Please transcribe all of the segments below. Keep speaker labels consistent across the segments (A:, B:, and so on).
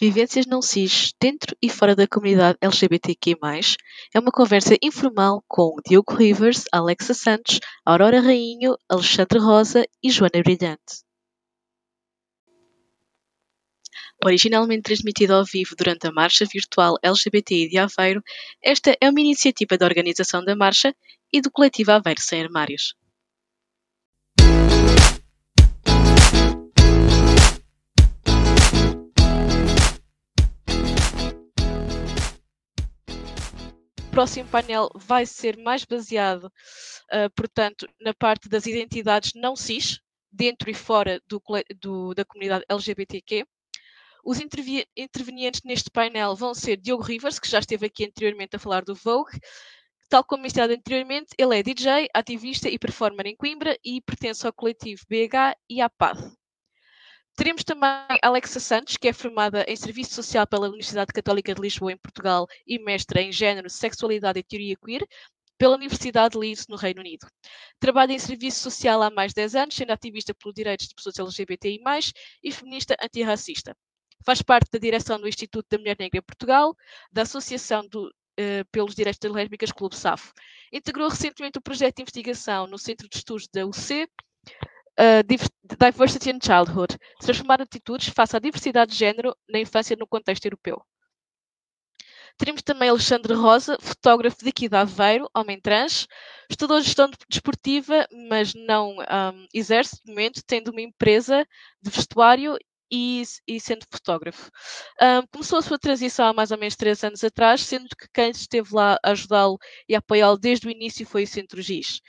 A: Vivências não cis dentro e fora da comunidade LGBTQ+, é uma conversa informal com Diogo Rivers, Alexa Santos, Aurora Rainho, Alexandre Rosa e Joana Brilhante. Originalmente transmitida ao vivo durante a Marcha Virtual LGBTI de Aveiro, esta é uma iniciativa da organização da Marcha e do coletivo Aveiro Sem Armários. Próximo painel vai ser mais baseado, uh, portanto, na parte das identidades não cis, dentro e fora do, do, da comunidade LGBTQ. Os intervenientes neste painel vão ser Diogo Rivers, que já esteve aqui anteriormente a falar do Vogue. Tal como mencionado anteriormente, ele é DJ, ativista e performer em Coimbra e pertence ao coletivo BH e à PAD. Teremos também Alexa Santos, que é formada em Serviço Social pela Universidade Católica de Lisboa, em Portugal, e mestra em Gênero, Sexualidade e Teoria Queer pela Universidade de Leeds, no Reino Unido. Trabalha em serviço social há mais de 10 anos, sendo ativista pelos direitos de pessoas LGBTI+, e feminista antirracista. Faz parte da direção do Instituto da Mulher Negra em Portugal, da Associação do, uh, pelos Direitos das Lésbicas Clube SAFO. Integrou recentemente o projeto de investigação no Centro de Estudos da UC, Diversity in Childhood, transformar atitudes face à diversidade de género na infância no contexto europeu. Teremos também Alexandre Rosa, fotógrafo de Aveiro, homem trans, estudou gestão desportiva, mas não um, exerce de momento, tendo uma empresa de vestuário e, e sendo fotógrafo. Um, começou a sua transição há mais ou menos três anos atrás, sendo que quem esteve lá a ajudá-lo e apoiá-lo desde o início foi o Centro GIS.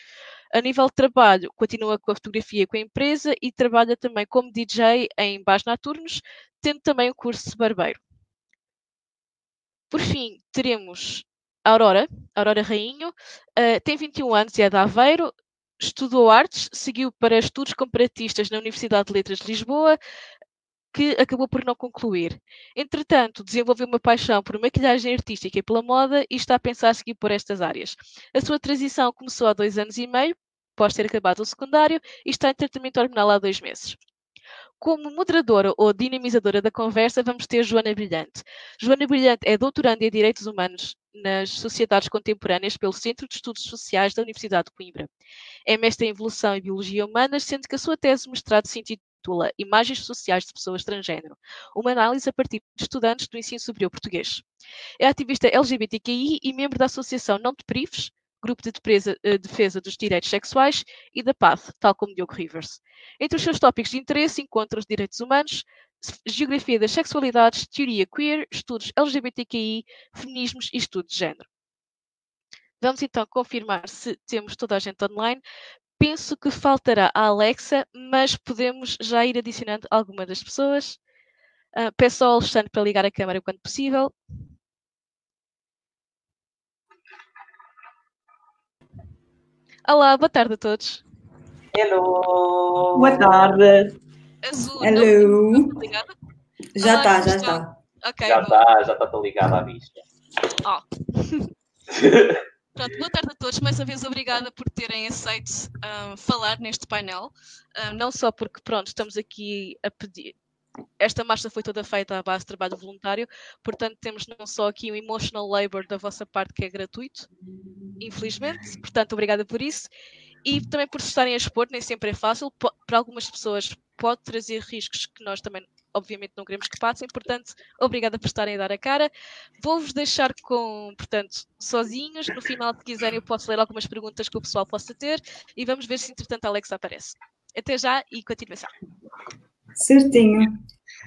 A: A nível de trabalho, continua com a fotografia com a empresa e trabalha também como DJ em bares noturnos, tendo também o curso de barbeiro. Por fim, teremos a Aurora, Aurora Rainho, uh, tem 21 anos e é de Aveiro, estudou artes, seguiu para estudos comparatistas na Universidade de Letras de Lisboa, que acabou por não concluir. Entretanto, desenvolveu uma paixão por maquilhagem artística e pela moda e está a pensar seguir por estas áreas. A sua transição começou há dois anos e meio, após ter acabado o secundário, e está em tratamento hormonal há dois meses. Como moderadora ou dinamizadora da conversa, vamos ter Joana Brilhante. Joana Brilhante é doutoranda em Direitos Humanos nas Sociedades Contemporâneas pelo Centro de Estudos Sociais da Universidade de Coimbra. É mestre em Evolução e Biologia Humanas, sendo que a sua tese de mestrado se intitula Imagens Sociais de Pessoas Transgênero, uma análise a partir de estudantes do ensino superior português. É ativista LGBTQI e membro da Associação Não Te Prives, Grupo de Defesa, eh, Defesa dos Direitos Sexuais e da PATH, tal como Diogo Rivers. Entre os seus tópicos de interesse encontra os direitos humanos, geografia das sexualidades, teoria queer, estudos LGBTQI, feminismos e estudos de género. Vamos então confirmar se temos toda a gente online. Penso que faltará a Alexa, mas podemos já ir adicionando alguma das pessoas. Uh, peço ao Alexandre para ligar a câmera quando possível. Olá, boa tarde a todos.
B: Hello!
C: Boa tarde!
A: Azul,
C: Hello!
A: não, não ligada?
C: Já
A: Ah,
C: está, já
A: está.
C: está.
A: Ok,
B: já está, já está ligado à vista.
A: Ó. Pronto, boa tarde a todos. Mais uma vez, obrigada por terem aceito ah, falar neste painel. Ah, não só porque, pronto, estamos aqui a pedir. Esta marcha foi toda feita à base de trabalho voluntário, portanto, temos não só aqui um emotional labor da vossa parte que é gratuito, infelizmente, portanto, obrigada por isso. E também por se estarem a expor, nem sempre é fácil. Para algumas pessoas pode trazer riscos que nós também, obviamente, não queremos que passem. Portanto, obrigada por estarem a dar a cara. Vou-vos deixar com, portanto, sozinhos. No final, se quiserem, eu posso ler algumas perguntas que o pessoal possa ter e vamos ver se, entretanto, a Alexa aparece. Até já e continuação.
C: Certinho.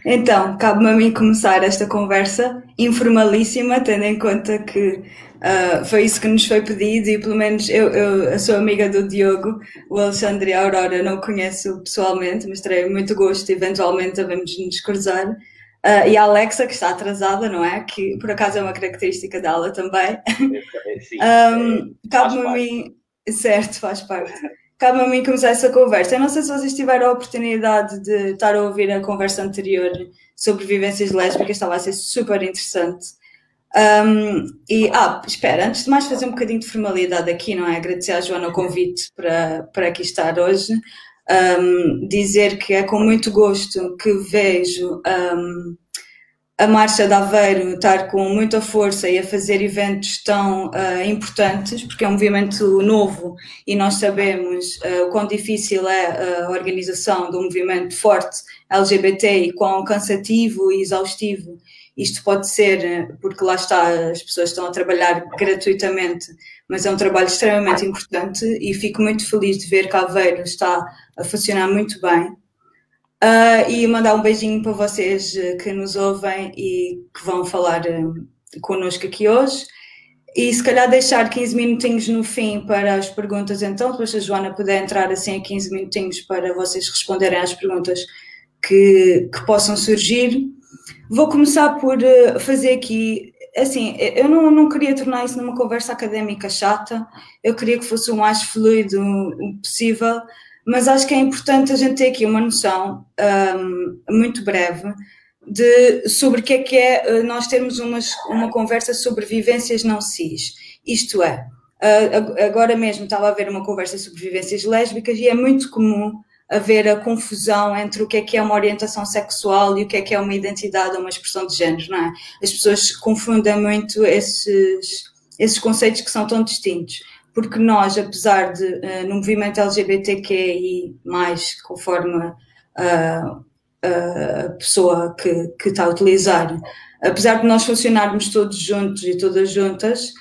C: Então, cabe-me a mim começar esta conversa informalíssima, tendo em conta que ah, foi isso que nos foi pedido e pelo menos eu, eu, eu sou amiga do Diogo, o Alexandre e a Aurora não conheço pessoalmente, mas terei muito gosto eventualmente a vermos nos cruzar. Ah, e a Alexa, que está atrasada, não é? Que por acaso é uma característica dela também. Um,
B: é,
C: Cabe-me
B: faz
C: a
B: parte.
C: mim, certo, faz parte. Cabe-me a mim começar essa conversa. Eu não sei se vocês tiveram a oportunidade de estar a ouvir a conversa anterior sobre vivências lésbicas, estava a ser super interessante. Um, e, ah, espera, antes de mais fazer um bocadinho de formalidade aqui, não é? Agradecer à Joana o convite para, para aqui estar hoje. Um, dizer que é com muito gosto que vejo um, a Marcha de Aveiro estar com muita força e a fazer eventos tão uh, importantes, porque é um movimento novo e nós sabemos uh, o quão difícil é a organização de um movimento forte LGBT e quão cansativo e exaustivo isto pode ser, porque lá está, as pessoas estão a trabalhar gratuitamente, mas é um trabalho extremamente importante e fico muito feliz de ver que Aveiro está a funcionar muito bem Uh, e mandar um beijinho para vocês uh, que nos ouvem e que vão falar uh, connosco aqui hoje. E se calhar deixar 15 minutinhos no fim para as perguntas, então, depois a Joana puder entrar assim a 15 minutinhos para vocês responderem às perguntas que, que possam surgir. Vou começar por uh, fazer aqui, assim, eu não, não queria tornar isso numa conversa académica chata, eu queria que fosse o mais fluido possível, mas acho que é importante a gente ter aqui uma noção um, muito breve de, sobre o que é que é eh, nós termos umas, uma conversa sobre vivências não cis. Isto é, agora mesmo estava a haver uma conversa sobre vivências lésbicas e é muito comum haver a confusão entre o que é que é uma orientação sexual e o que é que é uma identidade ou uma expressão de género, não é? As pessoas confundem muito esses, esses conceitos que são tão distintos porque nós, apesar de, uh, no movimento LGBTQI, conforme uh, a pessoa que, que está a utilizar, apesar de nós funcionarmos todos juntos e todas juntas,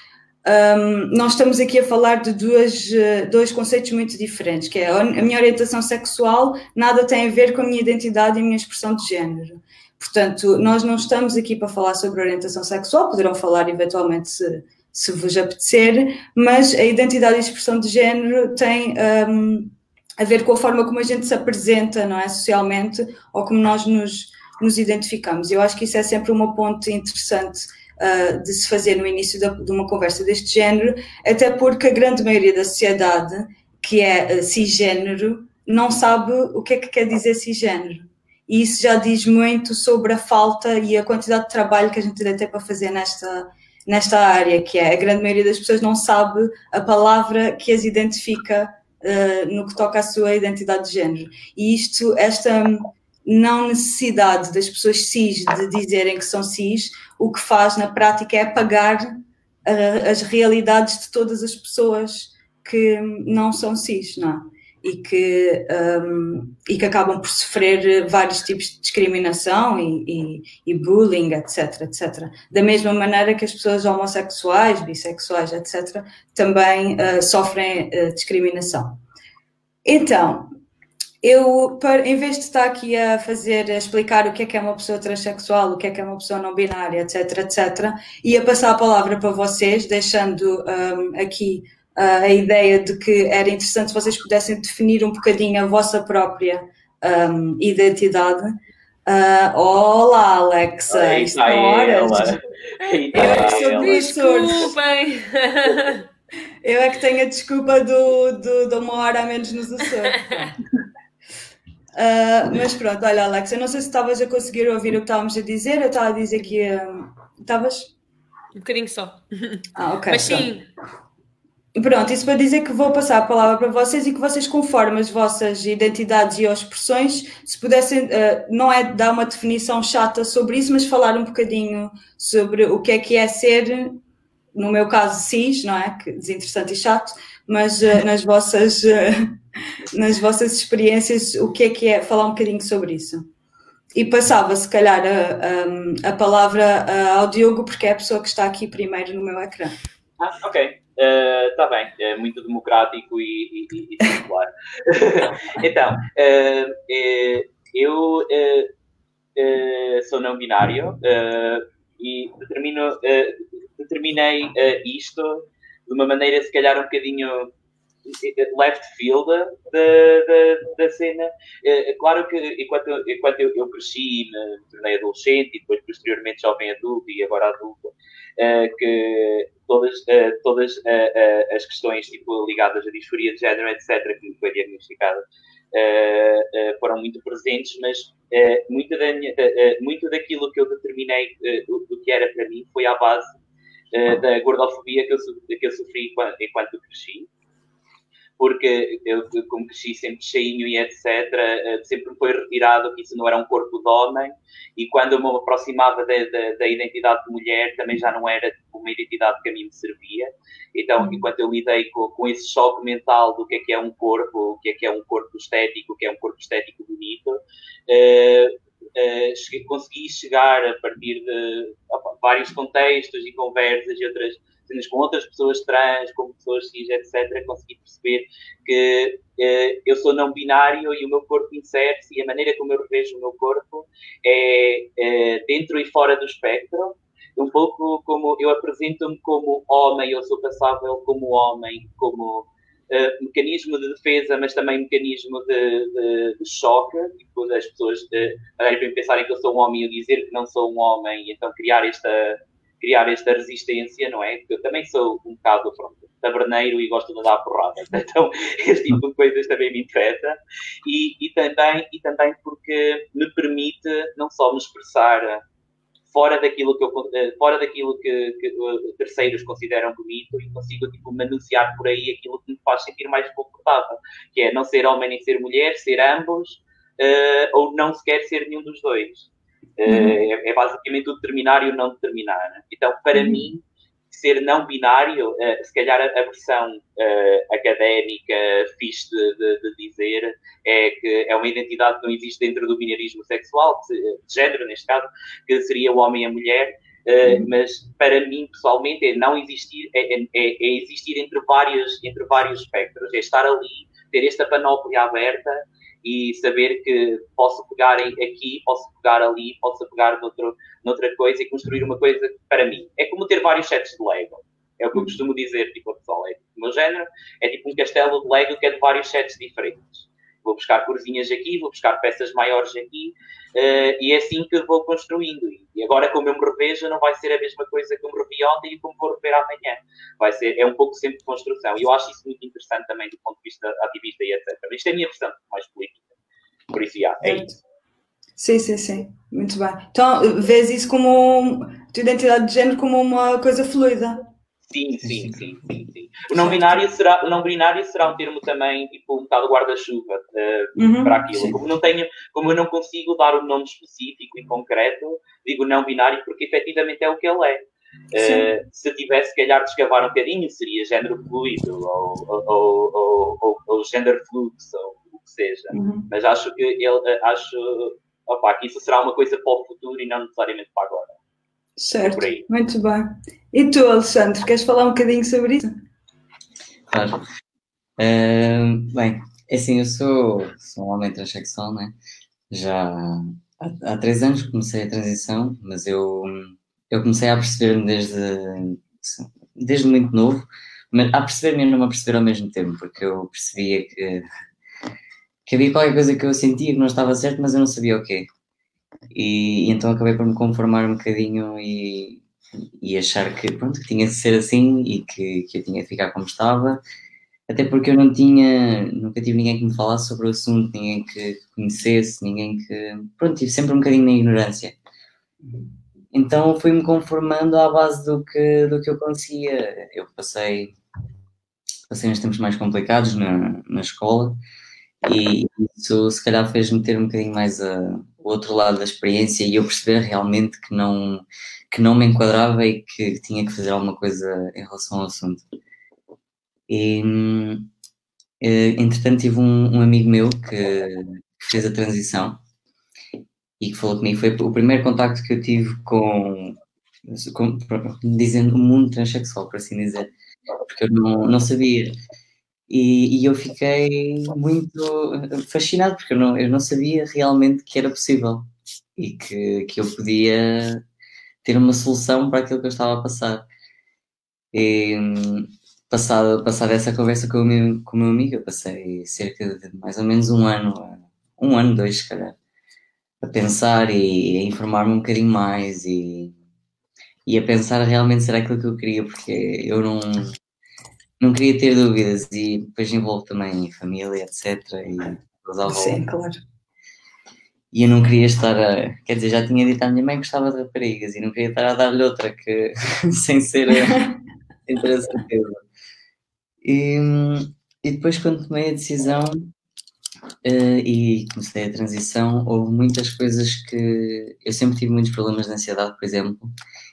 C: um, nós estamos aqui a falar de duas, dois conceitos muito diferentes, que é a minha orientação sexual nada tem a ver com a minha identidade e a minha expressão de género. Portanto, nós não estamos aqui para falar sobre orientação sexual, poderão falar eventualmente se, se vos apetecer, mas a identidade e expressão de género tem um, a ver com a forma como a gente se apresenta, não é, socialmente, ou como nós nos, nos identificamos. Eu acho que isso é sempre uma ponte interessante uh, de se fazer no início de, de, uma conversa deste género, até porque a grande maioria da sociedade, que é uh, cisgênero, não sabe o que é que quer dizer cisgênero. E isso já diz muito sobre a falta e a quantidade de trabalho que a gente deve ter para fazer nesta, nesta área, que é a grande maioria das pessoas não sabe a palavra que as identifica uh, no que toca à sua identidade de género. E isto, esta não necessidade das pessoas cis de dizerem que são cis, o que faz na prática é apagar uh, as realidades de todas as pessoas que não são cis, não é? E que, um, e que acabam por sofrer vários tipos de discriminação e, e, e, bullying, etc, etc. Da mesma maneira que as pessoas homossexuais, bissexuais, etc, também uh, sofrem uh, discriminação. Então, eu, em vez de estar aqui a fazer, a explicar o que é que é uma pessoa transexual, o que é que é uma pessoa não binária, etc, etc, ia passar a palavra para vocês, deixando um, aqui a ideia de que era interessante se vocês pudessem definir um bocadinho a vossa própria um, identidade. Uh, olá, Alexa!
B: Oi, Estão horas.
C: Eu é que sou Desculpem! Eu é que tenho a desculpa do, do, de uma hora a menos nos Açores. Uh, mas pronto, olha, Alexa, não sei se estavas a conseguir ouvir o que estávamos a dizer. Eu estava a dizer que estavas.
D: Um, um bocadinho só.
C: Ah, ok.
D: Mas sim,
C: Pronto, isso para dizer que vou passar a palavra para vocês e que vocês, conforme as vossas identidades e expressões, se pudessem, uh, não é dar uma definição chata sobre isso, mas falar um bocadinho sobre o que é que é ser, no meu caso, cis, não é? Que desinteressante e chato, mas uh, nas, vossas, uh, nas vossas experiências, o que é que é, falar um bocadinho sobre isso. E passava, se calhar, a, a, a palavra ao Diogo, porque é a pessoa que está aqui primeiro no meu ecrã.
B: Ah, ok. Está uh, bem, é muito democrático e, e, e então, uh, eu uh, sou não binário e determino, determinei isto de uma maneira, se calhar, um bocadinho left field da, da, da cena. É claro que enquanto, enquanto eu, eu cresci, me tornei adolescente e depois posteriormente jovem adulto e agora adulto, que todas, uh, todas uh, as questões tipo, ligadas à disforia de género, etc., que me foi diagnosticada, foram muito presentes, mas muito, da minha, muito daquilo que eu determinei do, que era para mim foi à base da gordofobia que eu, que eu sofri enquanto, enquanto cresci porque eu, como cresci sempre cheinho e etc., eh, sempre foi retirado que isso não era um corpo de homem, e quando eu me aproximava da, da, da identidade de mulher, também já não era tipo, uma identidade que a mim me servia. Então, uhum. enquanto eu lidei com, com esse choque mental do que é que é um corpo, o que é que é um corpo estético, o que é um corpo estético bonito, uh, uh, cheguei, consegui chegar a partir de opa, vários contextos e conversas e outras com outras pessoas trans, com pessoas cis, etc., consegui perceber que uh, eu sou não binário e o meu corpo insere-se e a maneira como eu revejo o meu corpo é uh, dentro e fora do espectro. Um pouco como eu apresento-me como homem, eu sou passável como homem, como Uh, mecanismo de defesa, mas também mecanismo de, de, de choque, tipo, as pessoas de, uh, pensarem que eu sou um homem e eu dizer que não sou um homem, e então criar esta, criar esta resistência, não é? Porque eu também sou um bocado, pronto, taberneiro e gosto de dar porrada. Então, este tipo de coisas também me interessa. E, e, também, e também porque me permite não só me expressar fora daquilo que, eu, eh, fora daquilo que, que eh, terceiros consideram bonito e consigo tipo, manusear por aí aquilo que me faz sentir mais confortável, que é não ser homem nem ser mulher, ser ambos, uh, ou não sequer ser nenhum dos dois. Uhum. É, é, basicamente o determinar e o não determinar. Né? Então, para uhum. mim, ser não binário, uh, se calhar a, a versão uh, académica fixe de, de, de, dizer é que é uma identidade que não existe dentro do binarismo sexual, de género neste caso, que seria o homem e a mulher, uh, mas para mim pessoalmente é não existir, é, é, é, é existir entre vários, entre vários espectros, é estar ali, ter esta panóplia aberta e saber que posso pegar aqui, posso pegar ali, posso pegar noutro, noutra coisa e construir uma coisa para mim. É como ter vários sets de Lego. É o que eu costumo dizer, tipo, pessoal, é, o meu género é tipo um castelo de Lego que é de vários sets diferentes. Vou buscar corzinhas aqui, vou buscar peças maiores aqui, uh, e é assim que vou construindo. E agora, como eu me revejo, não vai ser a mesma coisa que eu me revi ontem e como vou rever amanhã. Vai ser, é um pouco sempre de construção. E eu acho isso muito interessante também do ponto de vista ativista e etc. Isto é a minha versão mais política. Por isso, é isso.
C: Sim, sim, sim. Muito bem. Então, vês isso como. tua identidade de género como uma coisa fluida?
B: Sim, sim, sim, sim, sim. O não binário será, o não binário será um termo também tipo um bocado guarda-chuva uh, uhum, para aquilo. Como não tenho, como eu não consigo dar um nome específico e concreto, digo não binário porque efetivamente é o que ele é. Uh, se tivesse, se calhar, de escavar um bocadinho, seria género fluido ou, ou, ou, ou, ou género fluxo, ou o que seja. Uhum. Mas acho que ele, eh, acho opa, que isso será uma coisa para o futuro e não necessariamente para agora.
C: Certo, muito bem. E tu, Alexandre, queres falar um bocadinho sobre isso?
D: Claro. Uh, bem, é assim, eu sou, sou um homem transexual, né? Já há, há três anos comecei a transição, mas eu, eu comecei a perceber-me desde, desde muito novo, mas a perceber-me e não me a perceber ao mesmo tempo, porque eu percebia que, que havia qualquer coisa que eu sentia que não estava certo, mas eu não sabia o quê. E, e, então acabei por me conformar um bocadinho e, e achar que, pronto, que tinha de ser assim e que, que eu tinha de ficar como estava. Até porque eu não tinha, nunca tive ninguém que me falasse sobre o assunto, ninguém que conhecesse, ninguém que. Pronto, tive sempre um bocadinho na ignorância. Então fui-me conformando à base do que, do que eu conseguia. Eu passei, passei uns tempos mais complicados na, na escola e isso se calhar fez-me ter um bocadinho mais a, o outro lado da experiência e eu perceber realmente que não, que não me enquadrava e que tinha que fazer alguma coisa em relação ao assunto. E, eh, entretanto, tive um, um amigo meu que, fez a transição e que falou comigo. Foi o primeiro contacto que eu tive com, com dizendo o mundo transexual, por assim dizer, porque eu não, não sabia. E, e, eu fiquei muito fascinado porque eu não, eu não sabia realmente que era possível e que, que eu podia ter uma solução para aquilo que eu estava a passar. E passado, passado essa conversa com o, meu, com o meu amigo, eu passei cerca de mais ou menos um ano, um ano, dois, se calhar, a pensar e a informar-me um bocadinho mais e, e a pensar realmente será aquilo que eu queria, porque eu não não queria ter dúvidas e depois envolve também família, etc. E
C: Sim, claro.
D: E eu não queria estar a. Quer dizer, já tinha dito à minha mãe que gostava de raparigas e não queria estar a dar-lhe outra que sem ser. sem ter a certeza. E, e depois, quando tomei a decisão uh, e comecei a transição, houve muitas coisas que. Eu sempre tive muitos problemas de ansiedade, por exemplo,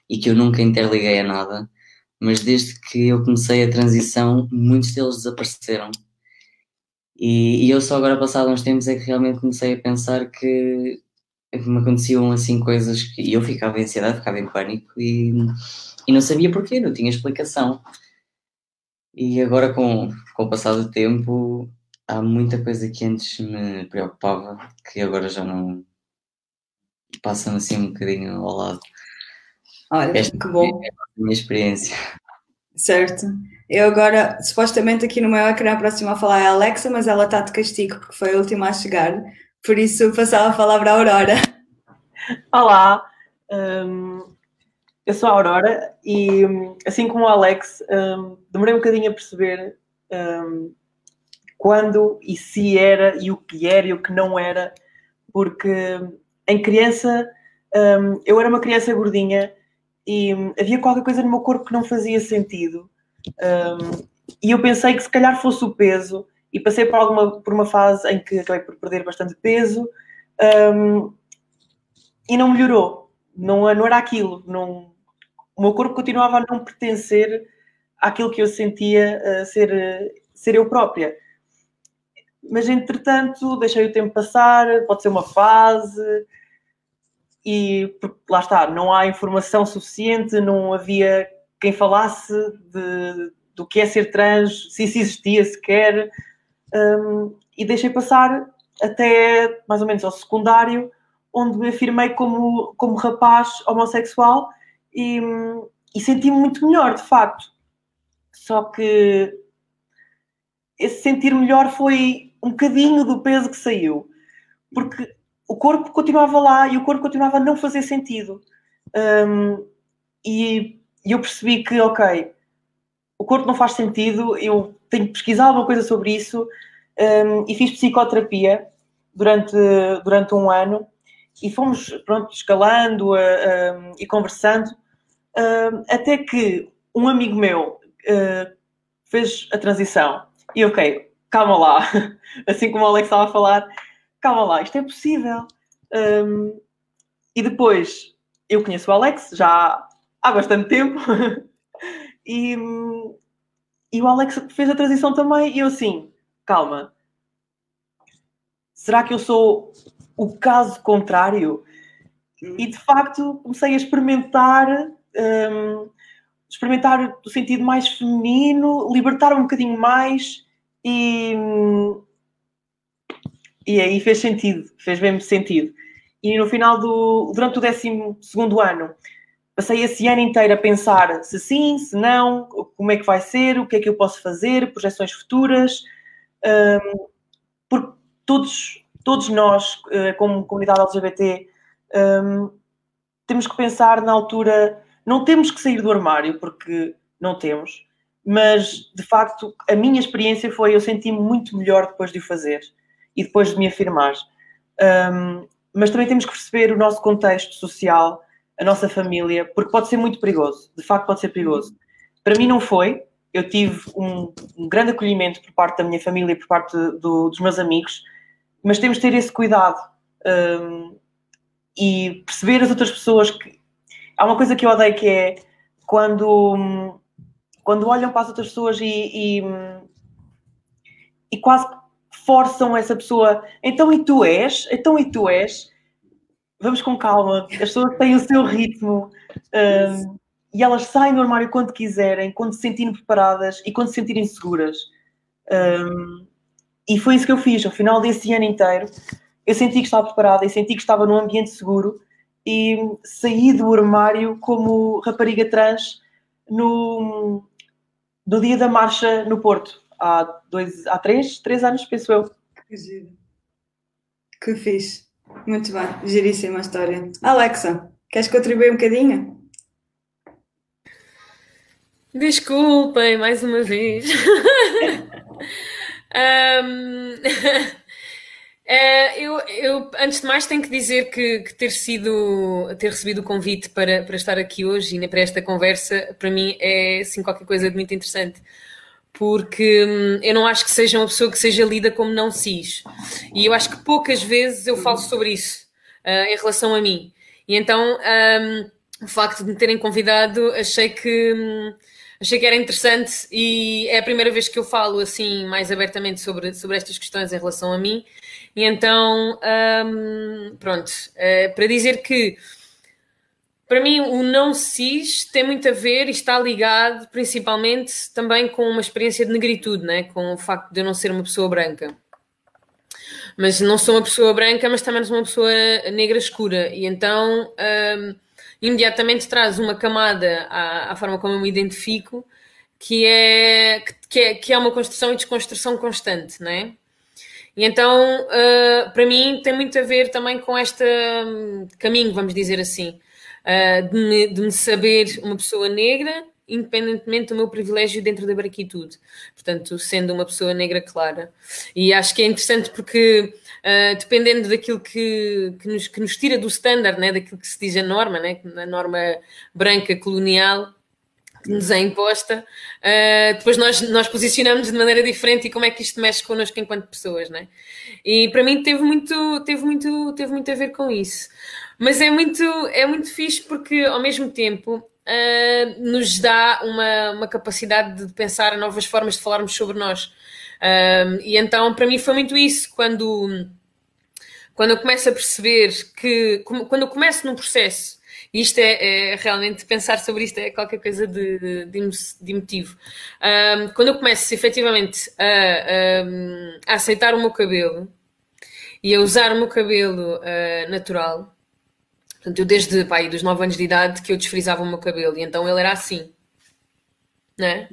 D: e que eu nunca interliguei a nada, mas desde que eu comecei a transição, muitos deles desapareceram. E, e eu só agora, passado uns tempos, é que realmente comecei a pensar que me aconteciam assim coisas que eu ficava em ansiedade, ficava em pânico e, e não sabia porquê, não tinha explicação. E agora, com, com o passar do tempo, há muita coisa que antes me preocupava que agora já não passa-me assim um bocadinho ao lado.
C: Olha, Esta que bom.
D: É a minha experiência.
C: Certo. Eu agora, supostamente aqui no meu ecrã, a próxima a falar é a Alexa, mas ela está de castigo porque foi a última a chegar. Por isso, passava a palavra à Aurora.
E: Olá, um, eu sou a Aurora e, assim como o Alex, um, demorei um bocadinho a perceber um, quando e se era e o que era e o que não era, porque em criança hum, eu era uma criança gordinha e havia qualquer coisa no meu corpo que não fazia sentido. Um, e eu pensei que se calhar fosse o peso, e passei por, alguma, por uma fase em que acabei por perder bastante peso um, e não melhorou. Não, não era aquilo. Não, o meu corpo continuava a não pertencer àquilo que eu sentia uh, ser, ser eu própria. Mas entretanto, deixei o tempo passar, pode ser uma fase, e lá está, não há informação suficiente, não havia quem falasse de, do que é ser trans, se isso existia sequer, um, e deixei passar até mais ou menos ao secundário, onde me afirmei como, como rapaz homossexual e, e senti-me muito melhor, de facto. Só que esse sentir melhor foi um bocadinho do peso que saiu, porque o corpo continuava lá e o corpo continuava a não fazer sentido. Um, e, e eu percebi que, ok, o corpo não faz sentido, eu tenho que pesquisar alguma coisa sobre isso. Um, e fiz psicoterapia durante, durante um ano e fomos pronto, escalando uh, um, e conversando uh, até que um amigo meu uh, fez a transição. E ok, calma lá, assim como o Alex estava a falar, calma lá, isto é possível. Um, e depois, eu conheço o Alex já há bastante tempo. e, e o Alex fez a transição também. E eu assim, calma. Será que eu sou o caso contrário? E de facto comecei a experimentar, um, experimentar o sentido mais feminino, libertar um bocadinho mais e, e aí fez sentido, fez mesmo sentido. E no final do. durante o 12 ano, passei esse ano inteiro a pensar se sim, se não, como é que vai ser, o que é que eu posso fazer, projeções futuras, um, porque todos, todos nós, eh, como comunidade LGBT, um, temos que pensar na altura. Não temos que sair do armário, porque não temos, mas de facto a minha experiência foi eu senti-me muito melhor depois de o fazer e depois de me afirmar. Um, mas também temos que perceber o nosso contexto social, a nossa família, porque pode ser muito perigoso. De facto, pode ser perigoso. Para mim, não foi. Eu tive um, um grande acolhimento por parte da minha família e por parte do, dos meus amigos, mas temos de ter esse cuidado um, e perceber as outras pessoas que. Há uma coisa que eu odeio que é quando, quando olham para as outras pessoas e, e, e quase forçam essa pessoa. Então e tu és? Então e tu és? Vamos com calma. As pessoas têm o seu ritmo um, e elas saem do armário quando quiserem, quando se sentirem preparadas e quando se sentirem seguras. Um, e foi isso que eu fiz. Ao final desse ano inteiro, eu senti que estava preparada e senti que estava num ambiente seguro e saí do armário como rapariga trans no, no dia da marcha no Porto há, dois, há três, três anos, penso eu.
C: Que giro. Que fixe. Muito bem, giríssima a história. Alexa, queres contribuir um bocadinho?
F: Desculpem, mais uma vez. um, é, eu, eu, antes de mais, tenho que dizer que, que, ter, sido, ter recebido o convite para, para estar aqui hoje e para esta conversa, para mim é assim, qualquer coisa de muito interessante porque hum, eu não acho que seja uma pessoa que seja lida como não cis. E eu acho que poucas vezes eu falo sobre isso uh, em relação a mim. E então, um, o facto de me terem convidado, achei que. Um, achei que era interessante e é a primeira vez que eu falo assim mais abertamente sobre, sobre estas questões em relação a mim. E então, um, pronto, uh, para dizer que para mim o não cis tem muito a ver e está ligado principalmente também com uma experiência de negritude, né? com o facto de eu não ser uma pessoa branca. Mas não sou uma pessoa branca, mas também sou uma pessoa negra escura. E então. Um, imediatamente traz uma camada à, à forma como eu me identifico, que é, que é, que é uma construção e desconstrução constante, não é? E então, uh, para mim, tem muito a ver também com este um, caminho, vamos dizer assim, uh, de, me, de me saber uma pessoa negra independentemente do meu privilégio dentro da branquitude. Portanto, sendo uma pessoa negra clara. E acho que é interessante porque, uh, dependendo daquilo que, que, nos, que nos tira do standard, né, daquilo que se diz a norma, né, a norma branca colonial, que nos é imposta, uh, depois nós, nós posicionamos de maneira diferente e como é que isto mexe connosco enquanto pessoas, né? E para mim teve muito, teve muito, teve muito a ver com isso. Mas é muito, é muito fixe porque ao mesmo tempo uh, nos dá uma, uma capacidade de pensar novas formas de falarmos sobre nós. Uh, e então, para mim, foi muito isso. Quando, quando eu começo a perceber que, quando eu começo num processo, isto é, é, realmente pensar sobre isto é qualquer coisa de, de, de emotivo. Um, quando eu começo efetivamente a, a, a, aceitar o meu cabelo e a usar o meu cabelo uh, natural, Portanto, eu desde pai, dos 9 anos de idade que eu desfrizava o meu cabelo e então ele era assim. Né?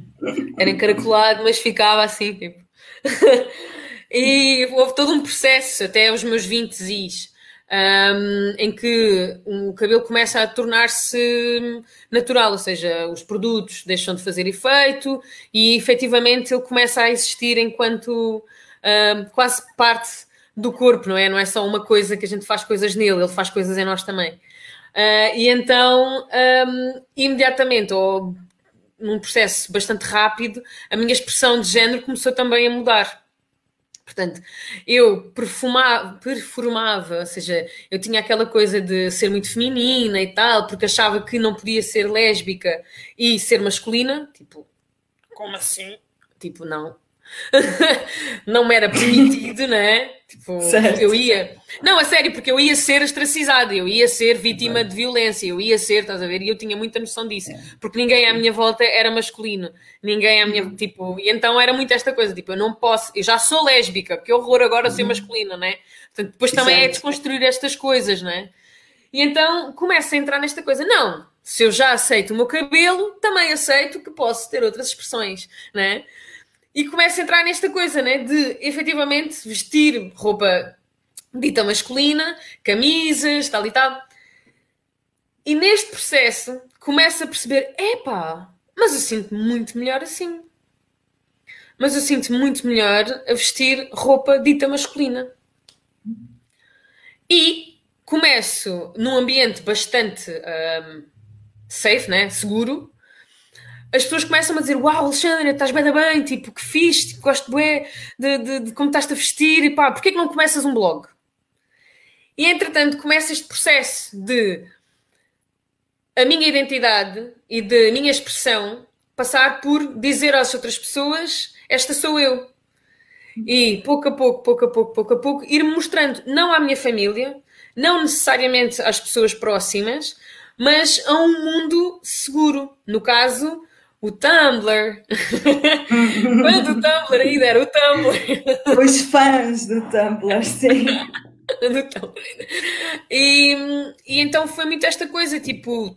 F: Era encaracolado, mas ficava assim, tipo. e houve todo um processo até os meus 20 is, um, em que o cabelo começa a tornar-se natural, ou seja, os produtos deixam de fazer efeito e efetivamente ele começa a existir enquanto um, quase parte do corpo, não é? Não é só uma coisa que a gente faz coisas nele, ele faz coisas em nós também. Uh, e então, um, imediatamente, ou num processo bastante rápido, a minha expressão de género começou também a mudar. Portanto, eu perfumava, performava, ou seja, eu tinha aquela coisa de ser muito feminina e tal, porque achava que não podia ser lésbica e ser masculina. Tipo, como assim? Tipo, não, não me era permitido, não é? Tipo, certo. eu ia. Não, a sério, porque eu ia ser ostracizada, eu ia ser vítima de violência, eu ia ser, estás a ver? E eu tinha muita noção disso, é. porque ninguém à minha volta era masculino, ninguém à minha. Uhum. Tipo, e então era muito esta coisa, tipo, eu não posso, eu já sou lésbica, que horror agora ser uhum. masculina, não é? Portanto, depois também é desconstruir estas coisas, não é? E então começa a entrar nesta coisa, não, se eu já aceito o meu cabelo, também aceito que posso ter outras expressões, não é? E começa a entrar nesta coisa, né? De efetivamente vestir roupa dita masculina, camisas, tal e tal. E neste processo começa a perceber: epá, mas eu sinto-me muito melhor assim. Mas eu sinto-me muito melhor a vestir roupa dita masculina. E começo num ambiente bastante um, safe, né? seguro, as pessoas começam a dizer: Uau, Alexandre, estás bem, bem, tipo, que fixe, tipo, gosto bem de, de, de, como estás a vestir, e pá, porquê que não começas um blog? E entretanto começa este processo de a minha identidade e de minha expressão passar por dizer às outras pessoas: Esta sou eu. E pouco a pouco, pouco a pouco, pouco a pouco, ir mostrando, não à minha família, não necessariamente às pessoas próximas, mas a um mundo seguro. No caso, o Tumblr. Quando o Tumblr ainda era o Tumblr.
C: Os fãs do Tumblr, sim.
F: do Tumblr. E, e então foi muito esta coisa, tipo,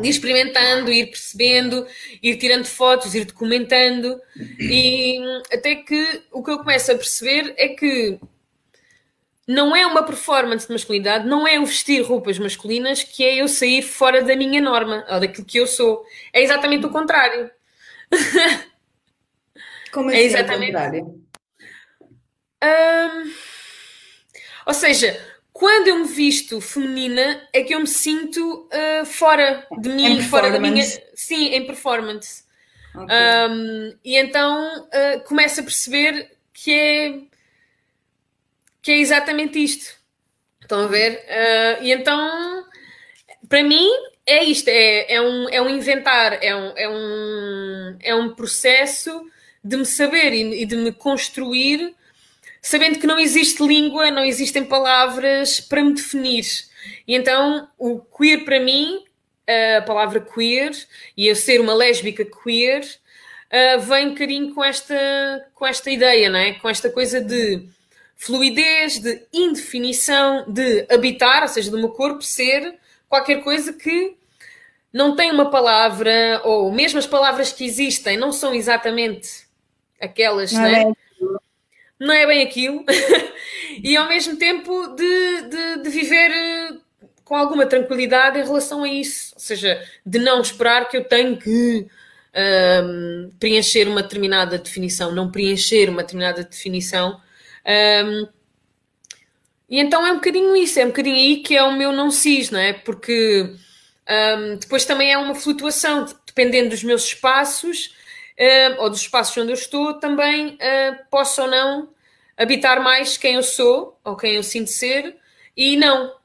F: ir experimentando, ir percebendo, ir tirando fotos, ir documentando. E até que o que eu começo a perceber é que não é uma performance de masculinidade, não é o vestir roupas masculinas que é eu sair fora da minha norma, ou daquilo que eu sou. É exatamente o contrário.
C: Como é, é exatamente o contrário?
F: Ou seja, quando eu me visto feminina é que eu me sinto uh, fora de mim, fora da minha. Sim, em performance. Okay. Um, e então uh, começo a perceber que é, que é exatamente isto. Estão a ver? Uh, e então, para mim, é isto: é, é, um, é um inventar, é um, é, um, é um processo de me saber e, e de me construir, sabendo que não existe língua, não existem palavras para me definir. E então, o queer para mim a palavra queer e eu ser uma lésbica queer uh, vem um bocadinho com esta, com esta ideia, não é? Com esta coisa de fluidez, de indefinição, de habitar, ou seja, do meu corpo ser qualquer coisa que não tem uma palavra, ou mesmo as palavras que existem não são exatamente aquelas, não, é? Não é bem aquilo. e ao mesmo tempo de, de, de viver com alguma tranquilidade em relação a isso. Ou seja, de não esperar que eu tenho que um, preencher uma determinada definição, não preencher uma determinada definição. Um, e então é um bocadinho isso, é um bocadinho aí que é o meu não cis, não é? Porque um, depois também é uma flutuação, dependendo dos meus espaços ou dos espaços onde eu estou, também uh, posso ou não habitar mais quem eu sou ou quem eu sinto ser e não.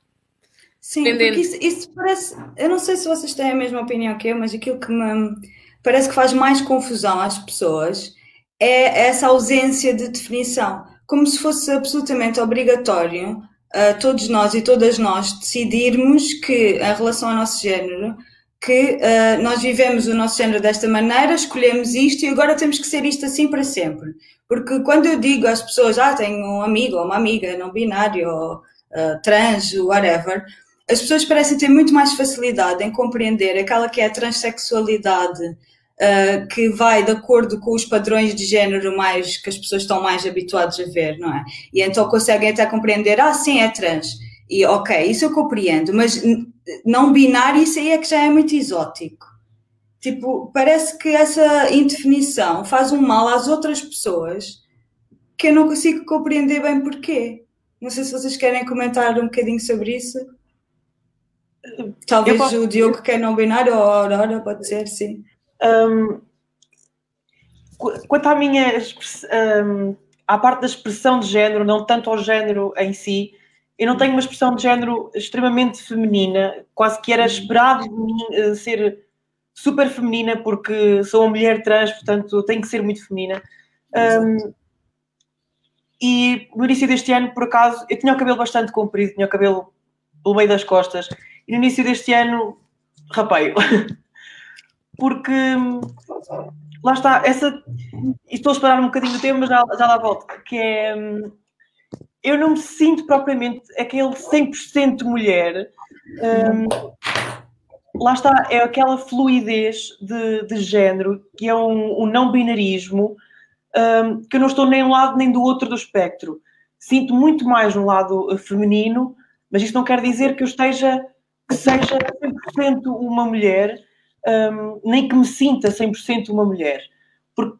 C: Sim, porque isso, isso, parece. Eu não sei se vocês têm a mesma opinião que eu, mas aquilo que me parece que faz mais confusão às pessoas é essa ausência de definição. Como se fosse absolutamente obrigatório uh, todos nós e todas nós decidirmos que, em relação ao nosso género, que uh, nós vivemos o nosso género desta maneira, escolhemos isto e agora temos que ser isto assim para sempre. Porque quando eu digo às pessoas, ah, tenho um amigo ou uma amiga não binário ou uh, trans, whatever, as pessoas parecem ter muito mais facilidade em compreender aquela que é a transexualidade uh, que vai de acordo com os padrões de género mais que as pessoas estão mais habituadas a ver, não é? E então conseguem até compreender, ah, sim, é trans. E ok, isso eu compreendo, mas não binário, isso aí é que já é muito exótico. Tipo, parece que essa indefinição faz um mal às outras pessoas que eu não consigo compreender bem porquê. Não sei se vocês querem comentar um bocadinho sobre isso. Talvez posso... o Diogo que é não binário ou a Aurora, pode ser, sim. Um,
E: quanto à minha um, à parte da expressão de género, não tanto ao género em si, eu não tenho uma expressão de género extremamente feminina, quase que era esperado de mim uh, ser super feminina, porque sou uma mulher trans, portanto tenho que ser muito feminina. Um, e no início deste ano, por acaso, eu tinha o cabelo bastante comprido, tinha o cabelo pelo meio das costas, e no início deste ano rapeio. Porque lá está, essa. Estou a esperar um bocadinho do tempo, mas já, já lá volto. Que é. Eu não me sinto propriamente aquele 100% mulher. Um, lá está, é aquela fluidez de, de género, que é um, um não binarismo, um, que eu não estou nem um lado nem do outro do espectro. Sinto muito mais no lado feminino, mas isto não quer dizer que eu esteja que seja 100% uma mulher, um, nem que me sinta 100% uma mulher, porque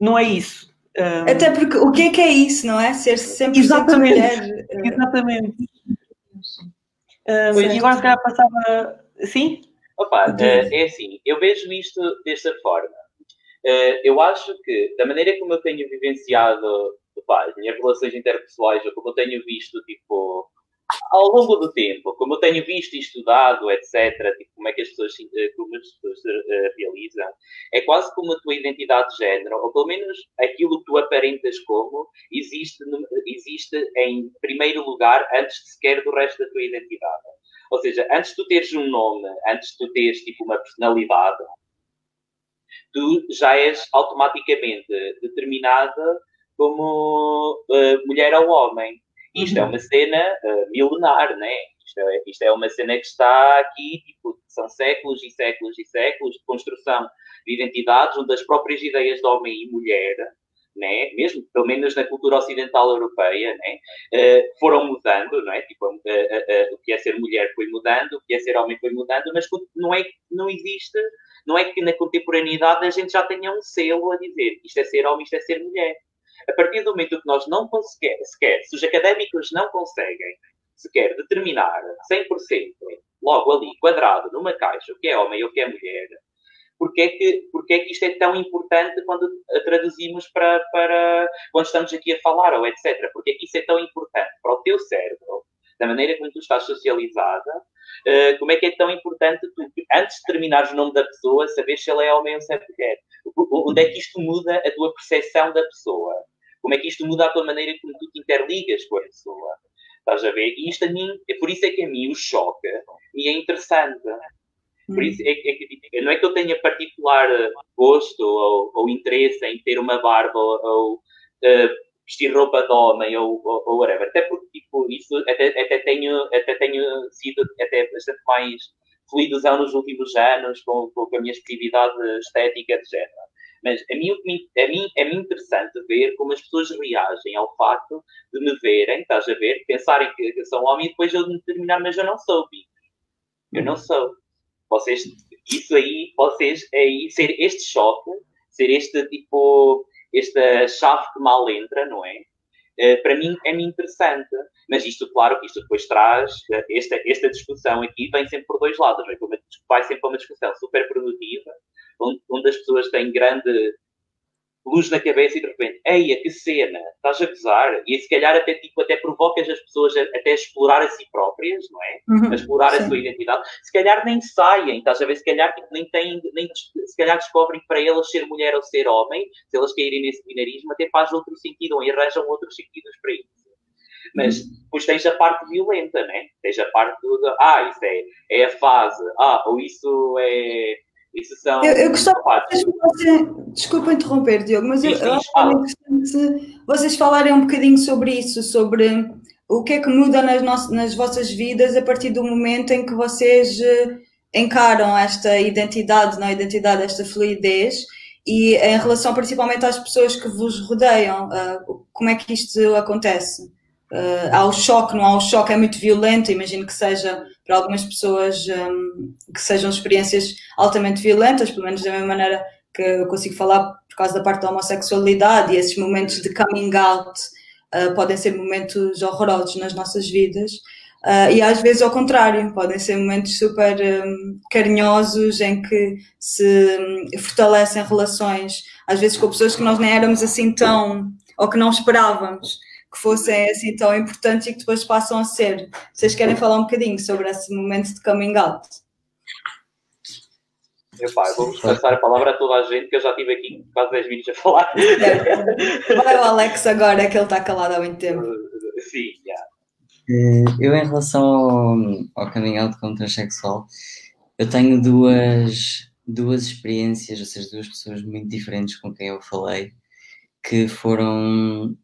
E: não é isso.
C: Um... Até porque o que é que é isso, não é? Ser 100%
E: exatamente,
C: mulher.
E: Exatamente. Um, e agora se calhar passava. Sim?
B: Opa, é assim, eu vejo isto desta forma. Eh, eu acho que, da maneira como eu tenho vivenciado opa, as minhas relações interpessoais, ou como eu tenho visto, tipo, ao longo do tempo, como eu tenho visto e estudado, etc., tipo, como é que as pessoas, eh, como as pessoas uh, realizam, é quase como a tua identidade de género, ou pelo menos aquilo que tu aparentas como, existe, existe em primeiro lugar antes sequer do resto da tua identidade. Ou seja, antes de tu teres um nome, antes de tu teres tipo, uma personalidade, tu já és automaticamente determinada como uh, mulher ou homem. Isto é uhum. uma cena uh, milenar, né? Isto é, isto é uma cena que está aqui, tipo, são séculos e séculos e séculos de construção de identidades, onde as próprias ideias de homem e mulher, né, mesmo pelo menos na cultura ocidental europeia, né, uh, foram mudando, não é? Tipo, uh, uh, o que é ser mulher foi mudando, o que é ser homem foi mudando, mas não é não existe, não é que na contemporaneidade a gente já tenha um selo a dizer isto é ser homem, isto é ser mulher a partir do momento que nós não conseguimos, sequer, se os académicos não conseguem sequer determinar 100% logo ali, quadrado, numa caixa, o que é homem e o que é mulher, porque é que, porque é que isto é tão importante quando traduzimos para, para quando estamos aqui a falar, ou etc. Porque é que isso é tão importante para o teu cérebro, da maneira como tu estás socializada, uh, como é que é tão importante tu, antes de terminares o nome da pessoa, saber se ele é homem ou se é mulher. Onde é que isto muda a tua percepção da pessoa? Como é que isto muda a tua maneira como tu te interligas com a pessoa? Estás a ver? E isto a mim, é por isso é que a mim o choca e é interessante. Por isso é, é, não é que eu tenha particular gosto ou, ou interesse em ter uma barba ou, ou uh, vestir roupa de homem ou, ou, ou, whatever. Até porque tipo, isso até, até, tenho, até tenho sido até bastante mais fluiduzão nos últimos anos com, com a minha expressividade estética, etc. Mas a mim, a, mim, é muito interessante ver como as pessoas reagem ao facto de me verem, estás a ver, pensarem que eu sou homem e depois eu me terminar, mas eu não sou, Eu não sou. Vocês, isso aí, vocês, aí, ser este choque, ser este tipo, esta chave que mal entra, não é? Uh, para mim é interessante. Mas isto, claro, isto depois traz, uh, esta, esta discussão aqui vem sempre por dois lados. Vai, vai sempre para uma discussão super produtiva, onde, onde as pessoas têm grande luz na cabeça e de repente, eia, que cena, estás a gozar? E se calhar até, tipo, até provocas as pessoas a, até a explorar a si próprias, não é? Uhum, a explorar sim. a sua identidade. Se calhar nem saem, estás a ver? Se calhar tipo, nem têm, nem, se calhar descobrem que para elas ser mulher ou ser homem, se elas caírem nesse binarismo, até faz outro sentido, ou arranjam outros sentidos para isso. Mas uhum. depois tens a parte violenta, né? Tens a parte do, ah, isso é, é a fase, ah, ou isso é isso são.
C: Eu, eu gostava que você, desculpa interromper, Diogo, mas eu, eu acho que é interessante vocês falarem um bocadinho sobre isso, sobre o que é que muda nas, nossas, nas vossas vidas a partir do momento em que vocês eh, encaram esta identidade, não é? identidade, esta fluidez, e em relação principalmente às pessoas que vos rodeiam, uh, como é que isto acontece? Uh, há o choque, não há o choque, é muito violento, imagino que seja para algumas pessoas um, que sejam experiências altamente violentas, pelo menos da mesma maneira que eu consigo falar por causa da parte da homossexualidade e esses momentos de coming out uh, podem ser momentos horrorosos nas nossas vidas. Uh, e às vezes ao contrário, podem ser momentos super um, carinhosos em que se um, fortalecem relações, às vezes com pessoas que nós nem éramos assim tão, ou que não esperávamos que fossem assim tão importantes e que depois passam a ser. Vocês querem falar um bocadinho sobre esse momento de coming out?
B: Epá, vamos passar a palavra a toda a gente, que eu já estive aqui quase 10 minutos a falar.
C: Vai o Alex agora, que ele está calado há muito tempo.
B: Sim, já.
D: Yeah. Eu, em relação ao, ao coming out como transexual, eu tenho duas, duas experiências, ou seja, duas pessoas muito diferentes com quem eu falei, que foram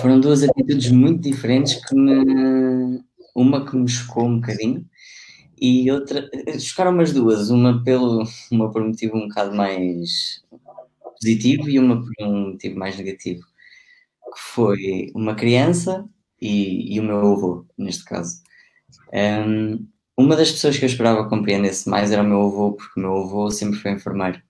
D: foram duas atitudes muito diferentes que me, uma que me chocou um bocadinho e outra chocaram as duas, uma pelo uma por um motivo um bocado mais positivo e uma por um motivo mais negativo, que foi uma criança e, e o meu avô, neste caso. Um, uma das pessoas que eu esperava compreendesse mais era o meu avô, porque o meu avô sempre foi enfermeiro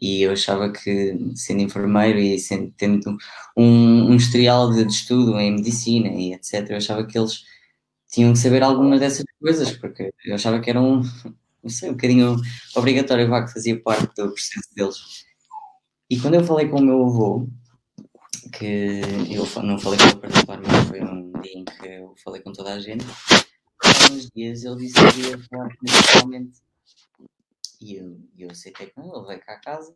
D: e eu achava que, sendo enfermeiro e sendo, tendo um, um historial de, de, estudo em medicina e etc., eu achava que eles tinham que saber algumas dessas coisas, porque eu achava que era um, não sei, um bocadinho obrigatório, vá, que fazia parte do processo deles. E quando eu falei com o meu avô, que eu não falei com ele particularmente, foi um dia em que eu falei com toda a gente, há uns dias ele disse que ia falar comigo e eu, eu aceitei com ele, ele veio cá a casa.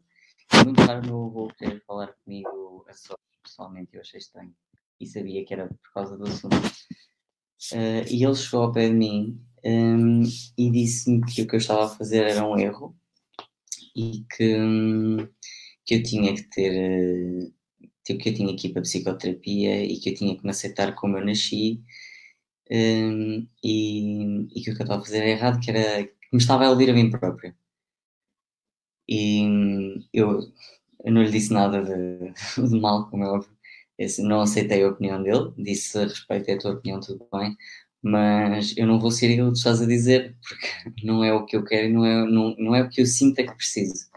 D: E muito raro meu avô querer falar comigo a sós, pessoalmente, eu achei estranho. E sabia que era por causa do assunto. Uh, e ele chegou ao pé de mim um, e disse-me que o que eu estava a fazer era um erro e que, um, que eu tinha que ter. Uh, que eu tinha que ir para a psicoterapia e que eu tinha que me aceitar como eu nasci um, e, e que o que eu estava a fazer era errado, que era que me estava a iludir a mim próprio. E eu, eu não lhe disse nada de, de mal, como é óbvio. Não aceitei a opinião dele, disse respeito a tua opinião, tudo bem, mas eu não vou ser aquilo que tu estás a dizer, porque não é o que eu quero e não é, não, não é o que eu sinto é que preciso.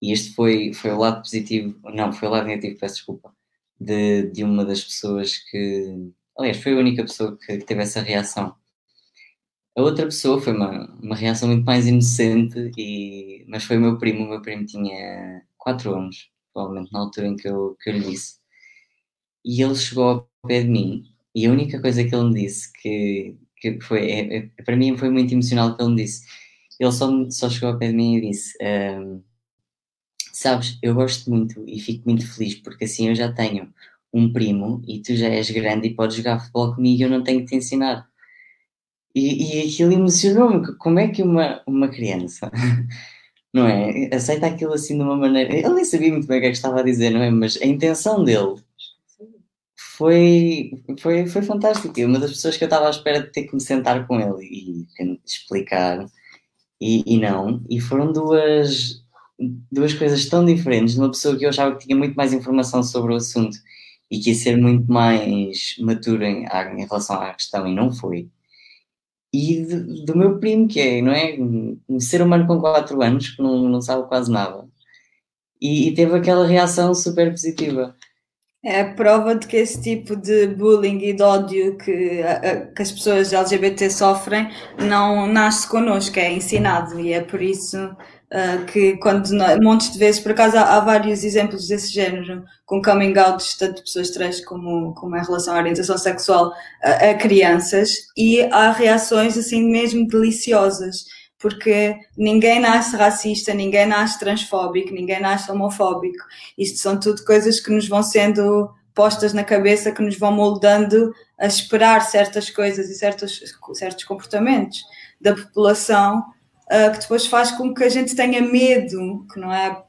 D: E este foi, foi o lado positivo, não, foi o lado negativo, peço desculpa, de, de uma das pessoas que. Aliás, foi a única pessoa que, que teve essa reação. A outra pessoa foi uma, uma reação muito mais inocente, e, mas foi o meu primo. O meu primo tinha 4 anos, provavelmente na altura em que eu, que eu lhe disse. E ele chegou ao pé de mim, e a única coisa que ele me disse, que, que foi, é, é, para mim foi muito emocional que ele me disse, ele só, só chegou ao pé de mim e disse: um, Sabes, eu gosto muito e fico muito feliz porque assim eu já tenho um primo e tu já és grande e podes jogar futebol comigo e eu não tenho que te ensinar. E, e aquilo emocionou-me. Como é que uma, uma criança, não é? Aceita aquilo assim de uma maneira. Ele nem sabia muito bem o que é que estava a dizer, não é? Mas a intenção dele foi, foi, foi fantástico. Uma das pessoas que eu estava à espera de ter que me sentar com ele e, explicar, e, e não. E foram duas, duas coisas tão diferentes. Uma pessoa que eu achava que tinha muito mais informação sobre o assunto e que ia ser muito mais matura em, em relação à questão, e não foi e de, do meu primo, que é, não é? Um ser humano com 4 anos que não, não sabe quase nada. E, e, teve aquela reação super positiva.
C: É a prova de que esse tipo de bullying e de ódio que, que as pessoas LGBT sofrem não nasce connosco, é ensinado e é por isso Uh, que quando montes de vezes, por acaso há, há, vários exemplos desse género, com coming outs, tanto de pessoas trans como, como em relação à orientação sexual a, a crianças, e há reações assim mesmo deliciosas, porque ninguém nasce racista, ninguém nasce transfóbico, ninguém nasce homofóbico. Isto são tudo coisas que nos vão sendo postas na cabeça, que nos vão moldando a esperar certas coisas e certos, certos comportamentos da população uh, que depois faz com que a gente tenha medo, que não é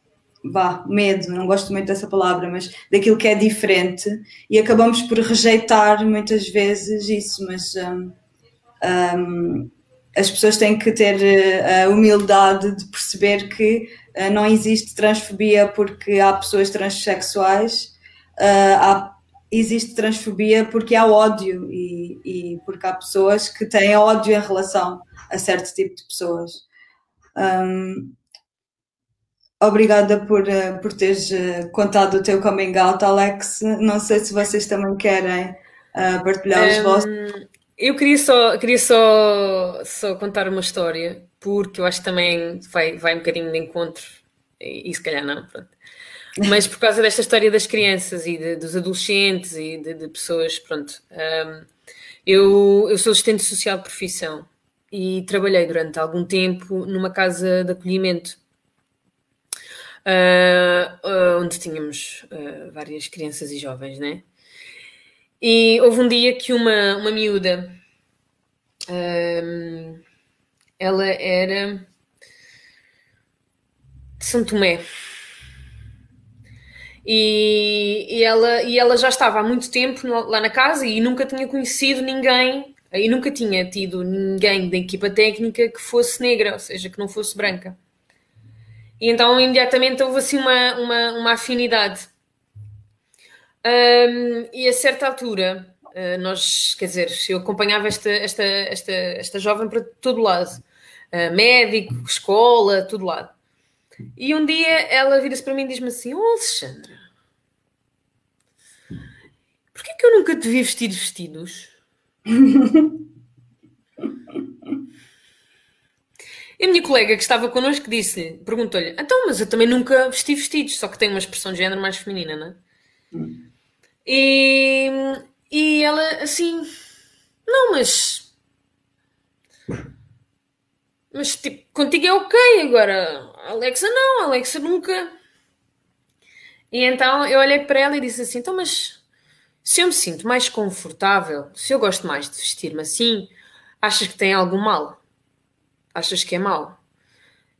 C: vá, medo, não gosto muito dessa palavra, mas daquilo que é diferente, e acabamos por rejeitar muitas vezes isso, mas um, um, as pessoas têm que ter a humildade de perceber que uh, não existe transfobia porque há pessoas transexuais, uh, há, existe transfobia porque há ódio e, e porque há pessoas que têm ódio em relação a certo tipo de pessoas. Um, obrigada por, uh, por teres uh, contado o teu coming out, Alex. Não sei se vocês também querem uh, partilhar os um, vossos.
F: Eu queria só, queria só, só contar uma história, porque eu acho que também vai, vai um bocadinho de encontro, e, e se calhar não, pronto. Mas por causa desta história das crianças e de, dos adolescentes e de, de pessoas, pronto. Um, eu, eu sou assistente social de profissão e trabalhei durante algum tempo numa casa de acolhimento. Uh, uh, onde tínhamos uh, várias crianças e jovens, né? E houve um dia que uma, uma miúda, ela era de São Tomé, e, e, ela, e ela já estava há muito tempo lá na casa e nunca tinha conhecido ninguém e nunca tinha tido ninguém da equipa técnica que fosse negra, ou seja, que não fosse branca. E então imediatamente houve assim uma, uma, uma afinidade. Um, e a certa altura, uh, nós, quer dizer, eu acompanhava esta, esta, esta, esta jovem para todo lado. Uh, médico, escola, todo lado. E um dia ela vira-se para mim e diz-me assim, oh Alexandra, porquê que eu nunca te vi vestir vestidos? E a minha colega que estava connosco disse perguntou-lhe: Então, mas eu também nunca vesti vestidos, só que tem uma expressão de género mais feminina, não é? Hum. E, e ela assim: Não, mas. Mas tipo, contigo é ok, agora Alexa não, Alexa nunca. E então eu olhei para ela e disse assim: Então, mas se eu me sinto mais confortável, se eu gosto mais de vestir-me assim, achas que tem algum mal? Achas que é mal?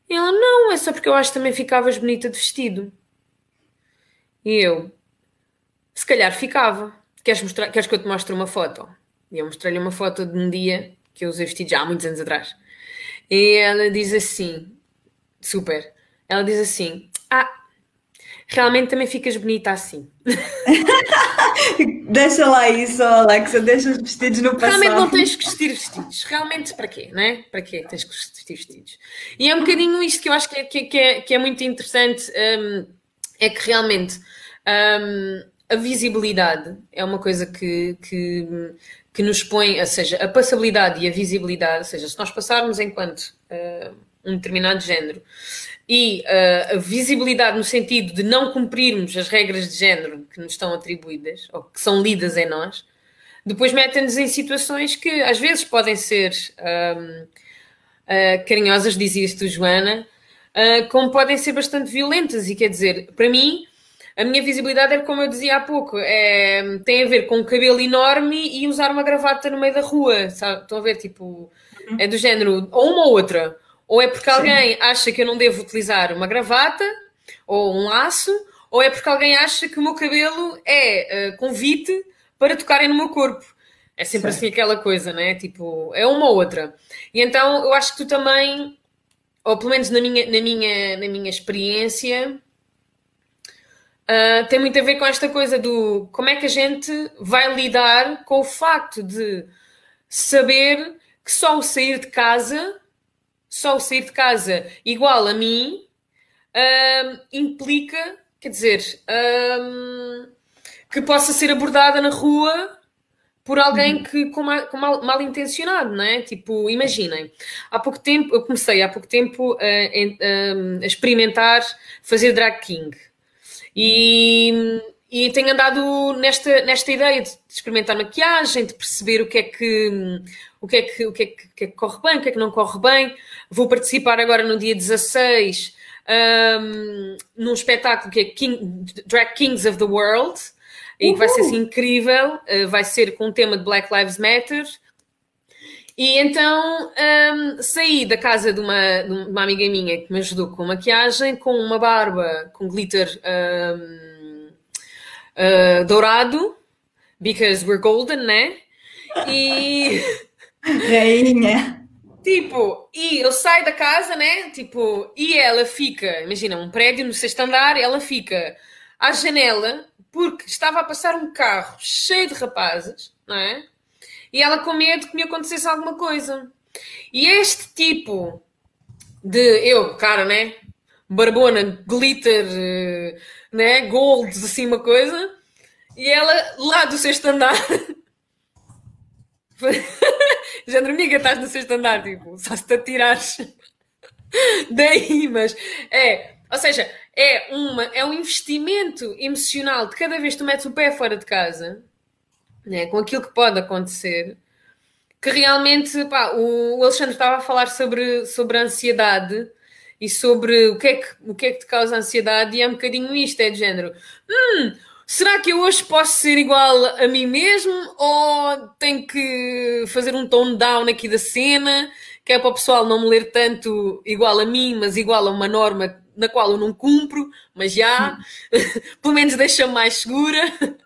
F: E ela, não, é só porque eu acho que também ficavas bonita de vestido. E eu, se calhar ficava. Queres, mostrar, queres que eu te mostre uma foto? E eu mostrei-lhe uma foto de um dia que eu usei vestido já há muitos anos atrás. E ela diz assim, super, ela diz assim, ah, realmente também ficas bonita assim.
C: deixa lá isso, Alexa, deixa os vestidos no passado.
F: Realmente não tens que vestir vestidos. Realmente, para quê, não é? Para quê tens que vestir vestidos? E é um bocadinho isto que eu acho que é, que é, que é muito interessante, um, é que realmente um, a visibilidade é uma coisa que, que, que nos põe, ou seja, a passabilidade e a visibilidade, ou seja, se nós passarmos enquanto uh, um determinado género e uh, a visibilidade no sentido de não cumprirmos as regras de género que nos estão atribuídas ou que são lidas em nós, depois metem-nos em situações que às vezes podem ser um, uh, carinhosas, dizias tu, Joana, uh, como podem ser bastante violentas. E quer dizer, para mim, a minha visibilidade é como eu dizia há pouco, é, tem a ver com um cabelo enorme e usar uma gravata no meio da rua. Sabe? Estão a ver, tipo, é do género, ou uma ou outra ou é porque alguém Sim. acha que eu não devo utilizar uma gravata ou um laço, ou é porque alguém acha que o meu cabelo é uh, convite para tocarem no meu corpo. É sempre Sim. assim aquela coisa, né? Tipo, é uma ou outra. E então eu acho que tu também, ou pelo menos na minha, na minha, na minha experiência, uh, tem muito a ver com esta coisa do como é que a gente vai lidar com o facto de saber que só o sair de casa só o sair de casa igual a mim um, implica, quer dizer, um, que possa ser abordada na rua por alguém uhum. que com, mal, com mal, mal, intencionado, não é? Tipo, imaginem, há pouco tempo, eu comecei há pouco tempo a, a, a experimentar fazer drag king e, e tenho andado nesta, nesta ideia de experimentar maquiagem, de perceber o que é que o que é que, o que, é que, que, é que corre bem, o que é que não corre bem. Vou participar agora no dia 16 um, num espetáculo que é King, Drag Kings of the World e que vai ser assim, incrível. Uh, vai ser com o tema de Black Lives Matter. E então um, saí da casa de uma, de uma amiga minha que me ajudou com maquiagem, com uma barba com glitter um, uh, dourado, because we're golden, né? E
C: Rainha.
F: Tipo, e eu saio da casa, né? Tipo, e ela fica, imagina, um prédio no sexto andar, ela fica à janela porque estava a passar um carro cheio de rapazes, não é? E ela com medo que me acontecesse alguma coisa. E este tipo de eu, cara, né? Barbona, glitter, né? Gold, assim, uma coisa. E ela lá do sexto andar Género, amiga, estás no sexto andar, tipo, só se te atirares daí, mas é, ou seja, é, uma, é um investimento emocional de cada vez que tu metes o pé fora de casa, né, com aquilo que pode acontecer, que realmente, pá, o Alexandre estava a falar sobre, sobre a ansiedade e sobre o que, é que, o que é que te causa ansiedade, e é um bocadinho isto, é de género, hum, será que eu hoje posso ser igual a mim mesmo ou tenho que fazer um tone down aqui da cena, que é para o pessoal não me ler tanto igual a mim, mas igual a uma norma na qual eu não cumpro, mas já, pelo menos deixa-me mais segura.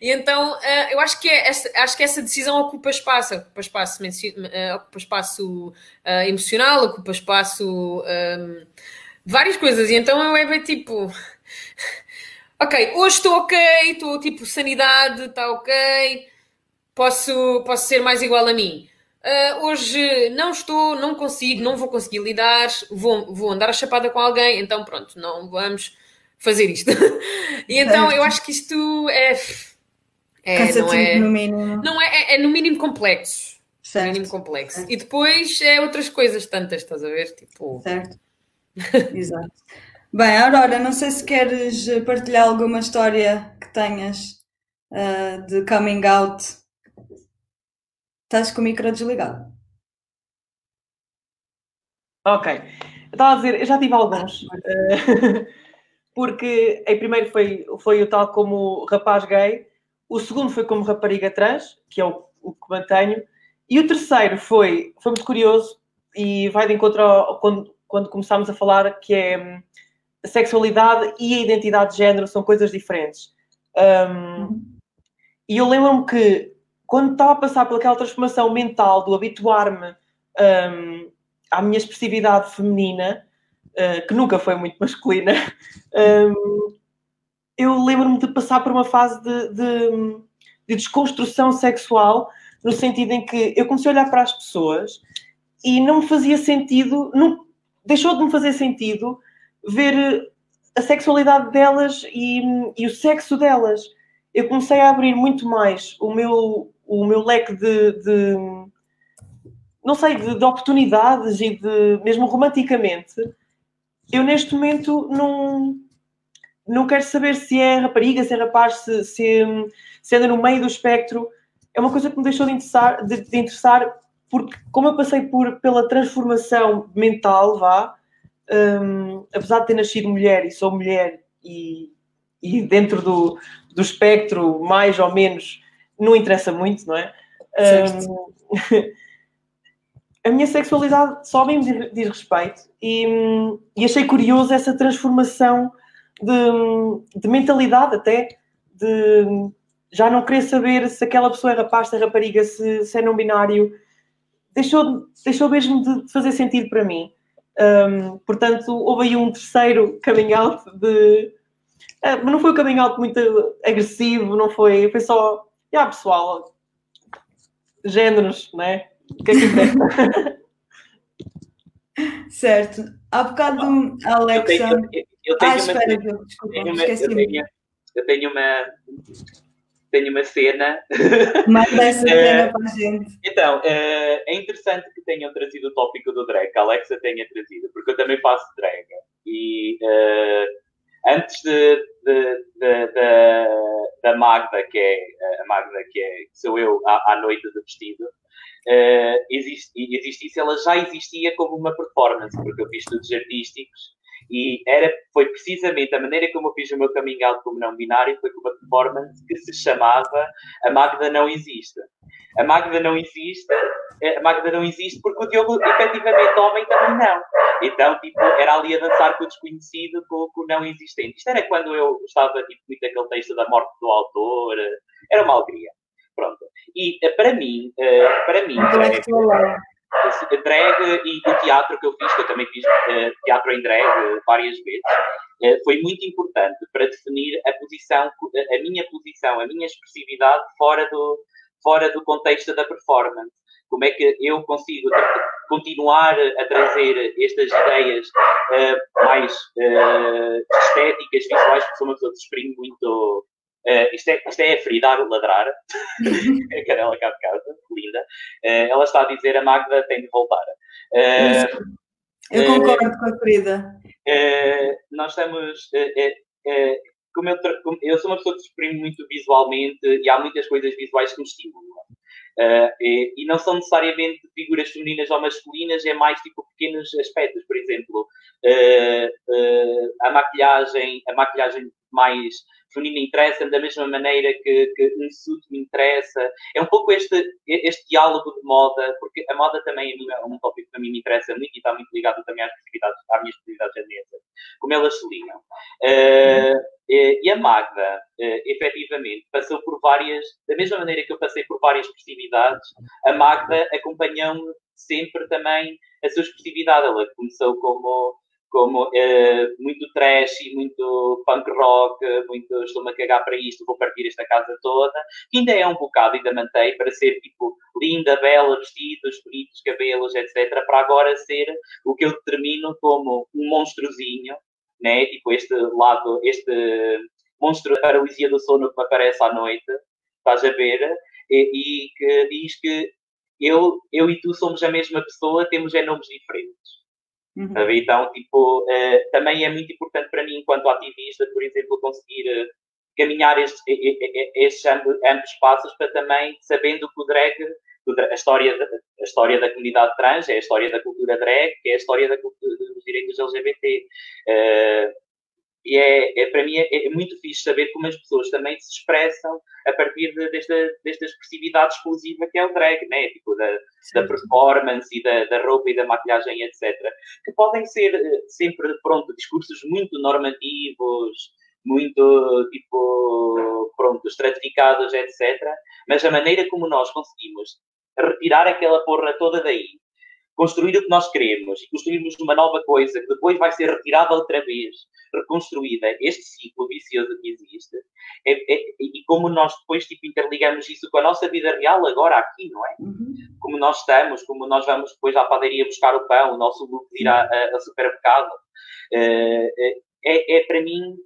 F: E então eh, eu acho que, é acho que essa decisão ocupa espaço, ocupa espaço, eh, ocupa espaço uh, emocional, ocupa espaço um, várias coisas. E então eu é bem tipo ok, hoje estou ok, estou tipo sanidade, está ok, posso, posso ser mais igual a mim. Uh, hoje não estou, não consigo, não vou conseguir lidar, vou, vou andar a chapada com alguém, então pronto, não vamos fazer isto. e então eu acho que isto é.
C: é não é, no mínimo.
F: Não é, é, é no mínimo complexo. Certo. No mínimo complexo. Certo. E depois é outras coisas tantas, estás a ver? Tipo...
C: Certo. Exato. Bem, Aurora, não sei se queres partilhar alguma história que tenhas uh, de coming out. Estás com o micro desligado.
E: Ok. Eu estava a dizer, eu já tive alguns. porque em primeiro foi, foi o tal como rapaz gay, o segundo foi como rapariga trans, que é o, o que mantenho, e o terceiro foi, foi muito curioso e vai de encontro ao, quando, quando começámos a falar que é a sexualidade e a identidade de género são coisas diferentes. Um, e eu lembro-me que quando estava a passar pelaquela transformação mental do habituar-me um, à minha expressividade feminina, uh, que nunca foi muito masculina, um, eu lembro-me de passar por uma fase de, de, de, desconstrução sexual, no sentido em que eu comecei a olhar para as pessoas e não me fazia sentido, não, deixou de me fazer sentido ver eh, a sexualidade delas e, e o sexo delas. Eu comecei a abrir muito mais o meu, o meu leque de, de não sei, de, de, oportunidades e de, mesmo romanticamente, eu neste momento não, não quero saber se é rapariga, se é rapaz, se, se, se anda no meio do espectro. É uma coisa que me deixou de interessar, de, de interessar porque como eu passei por, pela transformação mental, vá, um, apesar de ter nascido mulher e sou mulher e, e dentro do, do espectro, mais ou menos, não interessa muito, não é? Um, a minha sexualidade só bem me diz respeito e, e, achei curioso essa transformação de, de, mentalidade até, de já não querer saber se aquela pessoa é rapaz, se é rapariga, se, se é não binário, deixou, deixou mesmo de fazer sentido para mim. Um, portanto, houve aí um terceiro coming out de. Uh, mas não foi um coming out muito agressivo, não foi. Foi só. Ah, yeah, pessoal, géneros, né? O que é que
C: Certo. Há bocado, Alexa. Eu tenho, eu, eu tenho ah, uma, espera, desculpa,
B: tenho uma, eu, tenho, eu tenho uma tenho uma cena.
C: Manda essa cena para a gente.
B: Então, uh, é interessante que tenham trazido o tópico do drag, que a Alexa tenha trazido, porque eu também faço drag. E uh, antes de, de, de, de, da Magda, que é a Magda, que, é, que sou eu à, à noite de vestido, uh, existe, ela já existia como uma performance, porque eu fiz estudos artísticos e era, foi precisamente a maneira como eu fiz o meu coming out como não binário, foi com uma performance que se chamava A Magda Não Existe. A Magda não existe, eh, a Magda não existe porque o Diogo, efetivamente, homem também não. Então, tipo, era ali a dançar com o desconhecido, com, com o não existente. Isto era quando eu estava, tipo, muito aquele texto da morte do autor, era uma alegria. Pronto. E eh, para mim, eh, para mim, para drag e o teatro que eu fiz, que eu também fiz uh, teatro em drag várias vezes, uh, foi muito importante para definir a posição, a minha posição, a minha expressividade fora do, fora do contexto da performance. Como é que eu consigo continuar a trazer estas ideias mais estéticas, visuais, porque sou uma pessoa que exprime muito Uh, isto, é, isto é a Frida a ladrar, a cadela cá de casa, linda. Uh, ela está a dizer a Magda tem de voltar.
C: Uh, eu concordo com a Frida.
B: nós estamos. como eu, como eu sou uma pessoa que se exprime muito visualmente e há muitas coisas visuais que me estimulam. Uh, e, e, não são necessariamente figuras femininas ou masculinas, é mais tipo pequenos aspectos, por exemplo, uh, uh, a maquilhagem, a maquilhagem mais feminina interessa da mesma maneira que, que suit me interessa. É um pouco este, este diálogo de moda, porque a moda também é um tópico que a mim me interessa muito e está muito ligado também às possibilidades, às minhas possibilidades japonesas, como elas se ligam. Uh, e a Magda, uh, efetivamente, passou por várias, da mesma maneira que eu passei por várias expressividades, a Magda acompanhou-me sempre também a sua expressividade. Ela começou como como uh, muito trash muito punk rock, muito estou-me a cagar para isto, vou partir esta casa toda, que ainda é um bocado, ainda mantém, para ser tipo linda, bela, vestidos, bonitos, cabelos, etc., para agora ser o que eu determino como um monstrozinho, né? tipo este lado, este monstro da paralisia do sono que me aparece à noite, estás a ver, e, e que diz que eu, eu e tu somos a mesma pessoa, temos é nomes diferentes. Uhum. Então, tipo, uh, também é muito importante para mim, enquanto ativista, por exemplo, conseguir uh, caminhar estes, estes ambos, ambos passos para também, sabendo que o drag, a história, da, a história da comunidade trans é a história da cultura drag, que é a história da, dos direitos LGBT. Uh, eh, e é, é, para mim é, é, muito fixe saber como as pessoas também se expressam a partir de, desta, desta expressividade exclusiva que é o drag, né? tipo da, da performance e da, da, roupa e da maquilhagem, etc. Que podem ser eh, sempre, pronto, discursos muito normativos, muito, tipo, pronto, estratificados, etc. Mas a maneira como nós conseguimos retirar aquela porra toda daí construir o que nós queremos e construirmos uma nova coisa que depois vai ser retirada outra vez, reconstruída, este ciclo vicioso que existe, é, é, e como nós depois tipo, interligamos isso com a nossa vida real agora aqui, não é? Uhum. Como nós estamos, como nós vamos depois à padaria buscar o pão, o nosso look de ir ao supermercado. Uh, é, é para mim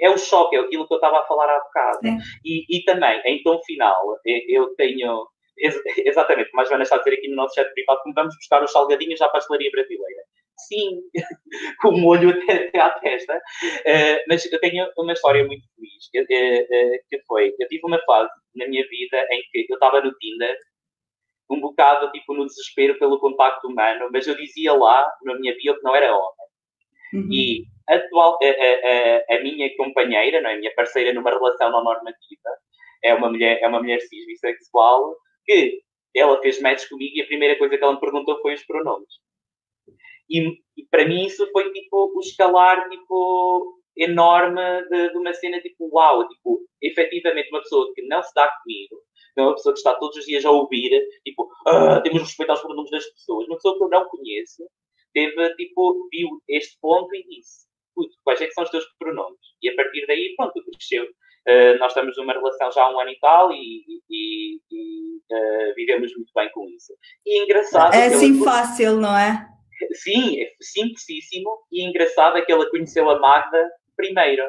B: é o choque, é aquilo que eu estava a falar há bocado. E, e, também, em tom final, eu tenho. Exatamente, como a Joana está a dizer aqui no nosso chat privado, como vamos buscar os salgadinhos à pastelaria brasileira. Sim, com o molho até, até à testa. Uh, mas eu tenho uma história muito feliz, que, uh, que foi, eu tive uma fase na minha vida em que eu estava no Tinder, um bocado tipo no desespero pelo contacto humano, mas eu dizia lá na minha bio que não era homem. Uhum. E atual, a, a, a, minha companheira, não é? a minha parceira numa relação não normativa, é uma mulher, é uma mulher cis bissexual que ela fez match comigo e a primeira coisa que ela me perguntou foi os pronomes. E, e para mim isso foi tipo o escalar tipo enorme de, de, uma cena tipo uau, tipo, efetivamente uma pessoa que não se dá comigo, não é uma pessoa que está todos os dias a ouvir, tipo, ah, temos de respeitar os pronomes das pessoas, uma pessoa que eu não conheço, teve, tipo, viu este ponto e disse, quais é que são os teus pronomes? E a partir daí, pronto, cresceu. Uh, nós estamos numa relação já há um ano e tal e, e, e uh, vivemos muito bem com isso. E é engraçado.
C: É assim fácil, não é?
B: Sim, é simplicíssimo e engraçado é que ela conheceu a Magda primeiro.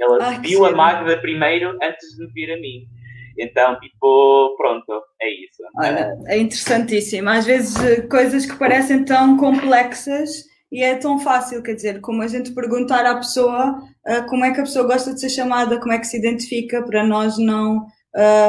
B: Ela Ai, viu a Magda primeiro antes de me vir a mim. Então, tipo, pronto, é isso.
C: Olha, é interessantíssimo. Às vezes eh, coisas que parecem tão complexas e é tão fácil, quer dizer, como a gente perguntar à pessoa uh, como é que a pessoa gosta de ser chamada, como é que se identifica, para nós não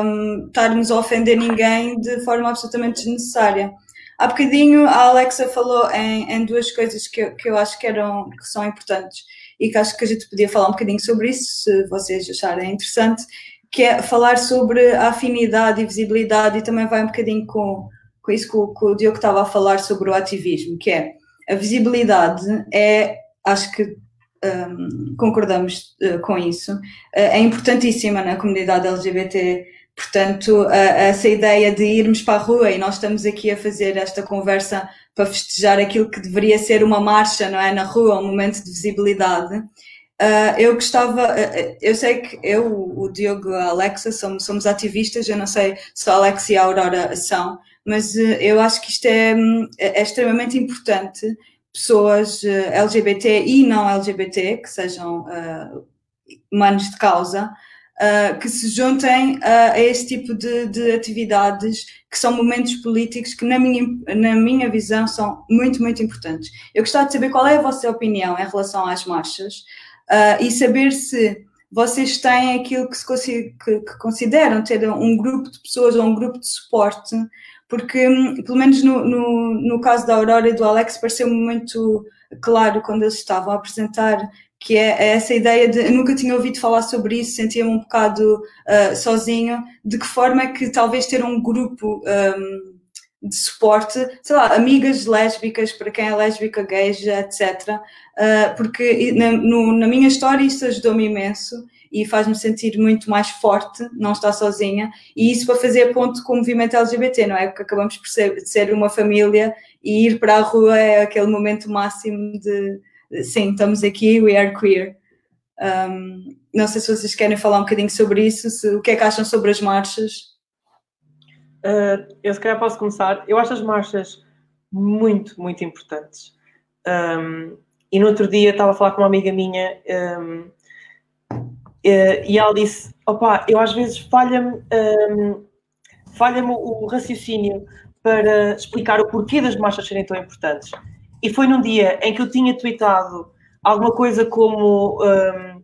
C: um, estarmos a ofender ninguém de forma absolutamente desnecessária. Há bocadinho a Alexa falou em, em duas coisas que eu, que eu acho que, eram, que são importantes e que acho que a gente podia falar um bocadinho sobre isso, se vocês acharem interessante, que é falar sobre a afinidade e visibilidade e também vai um bocadinho com, com isso que o, que o Diogo estava a falar sobre o ativismo, que é a visibilidade é, acho que um, concordamos uh, com isso, uh, é importantíssima na comunidade LGBT. Portanto, uh, essa ideia de irmos para a rua e nós estamos aqui a fazer esta conversa para festejar aquilo que deveria ser uma marcha, não é? Na rua, um momento de visibilidade. eu gostava, eu sei que eu, o Diogo e a Alexa somos, somos ativistas, eu não sei se a Alexa e a Aurora são, mas uh, eu acho que isto é, hum, é, é extremamente importante. Pessoas uh, LGBT e não LGBT, que sejam uh, humanos de causa, que se juntem a esse tipo de, de, atividades que são momentos políticos que, na minha, na minha visão, são muito, muito importantes. Eu gostava de saber qual é a vossa opinião em relação às marchas e saber se vocês têm aquilo que, se, que, que consideram ter um grupo de pessoas ou um grupo de suporte porque, hum, pelo menos no, no, no caso da Aurora e do Alex, pareceu-me muito claro quando eles estavam a apresentar que é, é essa ideia de eu nunca tinha ouvido falar sobre isso, sentia-me um bocado uh, sozinho, de que forma é que talvez ter um grupo um, de suporte, sei lá, amigas lésbicas, para quem é lésbica, gay, etc. Uh, porque na, no, na minha história isso ajudou-me imenso e faz-me sentir muito mais forte, não estar sozinha, e isso para fazer ponto com o movimento LGBT, não é? Porque acabamos por ser, ser uma família e ir para a rua é aquele momento máximo de, de sim, estamos aqui, we are queer. Um, não sei se vocês querem falar um bocadinho sobre isso, se, o que é que acham sobre as marchas?
E: Uh, eu se calhar posso começar. Eu acho as marchas muito, muito importantes. Um, e no outro dia estava a falar com uma amiga minha um, e ela disse: opá, eu às vezes falha-me um, ehm, falha o raciocínio para explicar o porquê das marchas serem tão importantes. E foi num dia em que eu tinha tweetado alguma coisa como um, ehm,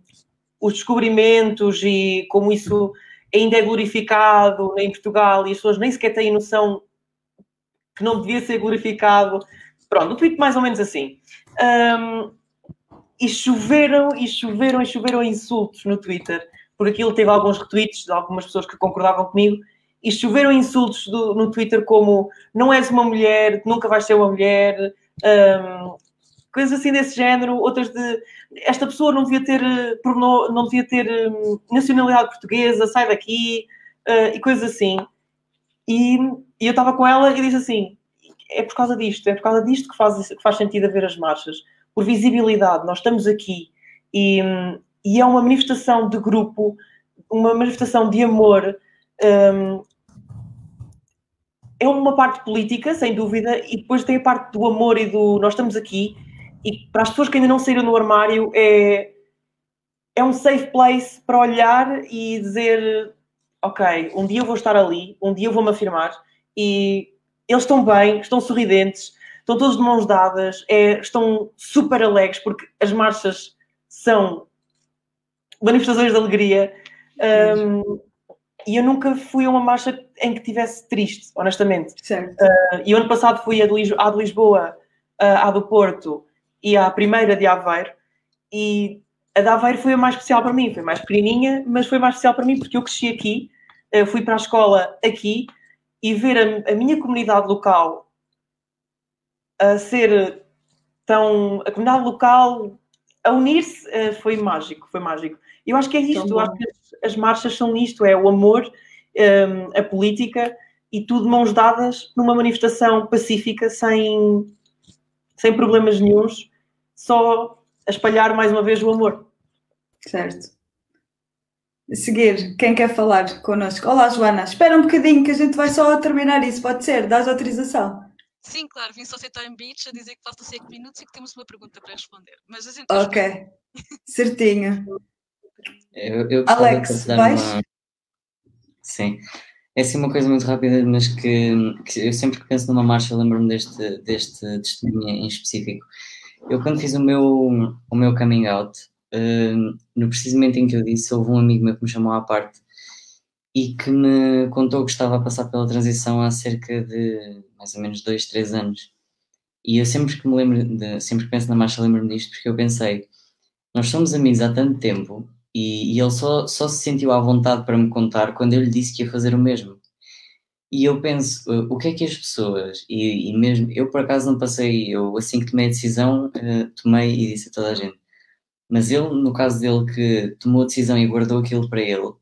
E: os descobrimentos e como isso ainda é glorificado em Portugal e as pessoas nem sequer têm noção que não devia ser glorificado. Pronto, um tweet mais ou menos assim. Um, ehm, e choveram, e choveram, e choveram insultos no Twitter. Por aquilo teve alguns retweets de algumas pessoas que concordavam comigo, e choveram insultos do, no Twitter como não és uma mulher, nunca vais ser uma mulher, um, coisas assim desse género, outras de esta pessoa não devia ter, não devia ter um, nacionalidade portuguesa, sai daqui, uh, e coisas assim. E, e eu estava com ela e disse assim: é por causa disto, é por causa disto que faz, que faz sentido haver as marchas por visibilidade. Nós estamos aqui e, e é uma manifestação de grupo, uma manifestação de amor. Um, é uma parte política, sem dúvida, e depois tem a parte do amor e do nós estamos aqui. E para as pessoas que ainda não saíram do armário, é, é um safe place para olhar e dizer: Ok, um dia eu vou estar ali, um dia eu vou-me afirmar e eles estão bem, estão sorridentes, estão todos de mãos dadas, é, estão super alegres porque as marchas são manifestações de alegria. Um, e eu nunca fui a uma marcha em que tivesse triste, honestamente.
C: Certo. Uh,
E: e o ano passado fui a de, à de Lisboa, uh, à do Porto e à primeira de Aveiro. E a de Aveiro foi a mais especial para mim. Foi mais pequenininha, mas foi mais especial para mim porque eu cresci aqui, uh, fui para a escola aqui e ver a, a minha comunidade local a ser tão. a comunidade local a unir-se uh, foi mágico, foi mágico. Eu acho que é isto, acho que as, as, marchas são isto, é o amor, um, ehm, a política e tudo mãos dadas numa manifestação pacífica, sem, sem problemas nenhums, só a espalhar mais uma vez o amor.
C: Certo. A seguir, quem quer falar connosco? Olá, Joana. Espera um bocadinho que a gente vai só terminar isso, pode ser? Dás autorização?
A: Sim, claro, vim só aceitar em beach a dizer que faltam 5 minutos e que temos uma pergunta para responder. Mas a gente.
C: Ok, certinho.
D: Eu, eu
C: Alex, vais? Uma...
D: Sim. É assim uma coisa muito rápida, mas que, que eu sempre que penso numa marcha lembro-me deste, deste testemunho em específico. Eu quando fiz o meu, o meu coming out, uh, no precisamente em que eu disse, houve um amigo meu que me chamou à parte e que me contou que estava a passar pela transição há cerca de mais ou menos dois, três anos. E eu sempre que me lembro, de, sempre que penso na marcha, lembro-me disto porque eu pensei, nós somos amigos há tanto tempo e, e, ele só, só se sentiu à vontade para me contar quando eu lhe disse que ia fazer o mesmo. E eu penso, uh, o que é que as pessoas, e, e, mesmo, eu por acaso não passei, eu assim que tomei a decisão, uh, tomei e disse a toda a gente. Mas ele, no caso dele, que tomou a decisão e guardou aquilo para ele,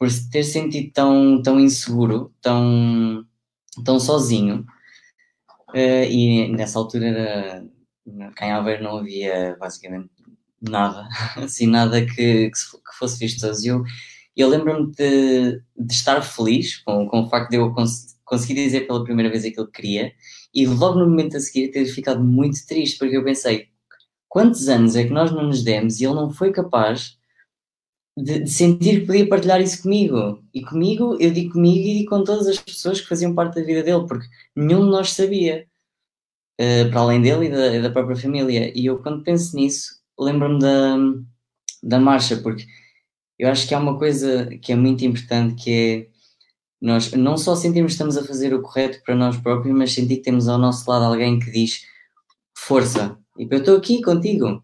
D: por se ter sentido tão, tão inseguro, tão, tão sozinho, uh, e nessa altura era, em Aveiro não havia basicamente nada, assim, nada que, que fosse vistoso. Eu, eu lembro-me de, de, estar feliz com, com o facto de eu cons conseguir dizer pela primeira vez aquilo que queria e logo no momento a seguir ter ficado muito triste porque eu pensei quantos anos é que nós não nos demos e ele não foi capaz de, de, sentir que podia partilhar isso comigo. E comigo, eu digo comigo e digo com todas as pessoas que faziam parte da vida dele, porque nenhum de nós sabia, uh, para além dele e da, da, própria família. E eu, quando penso nisso, lembro-me da, da marcha, porque eu acho que há uma coisa que é muito importante que é nós não só sentirmos que estamos a fazer o correto para nós próprios, mas sentir que temos ao nosso lado alguém que diz força, e eu estou aqui contigo.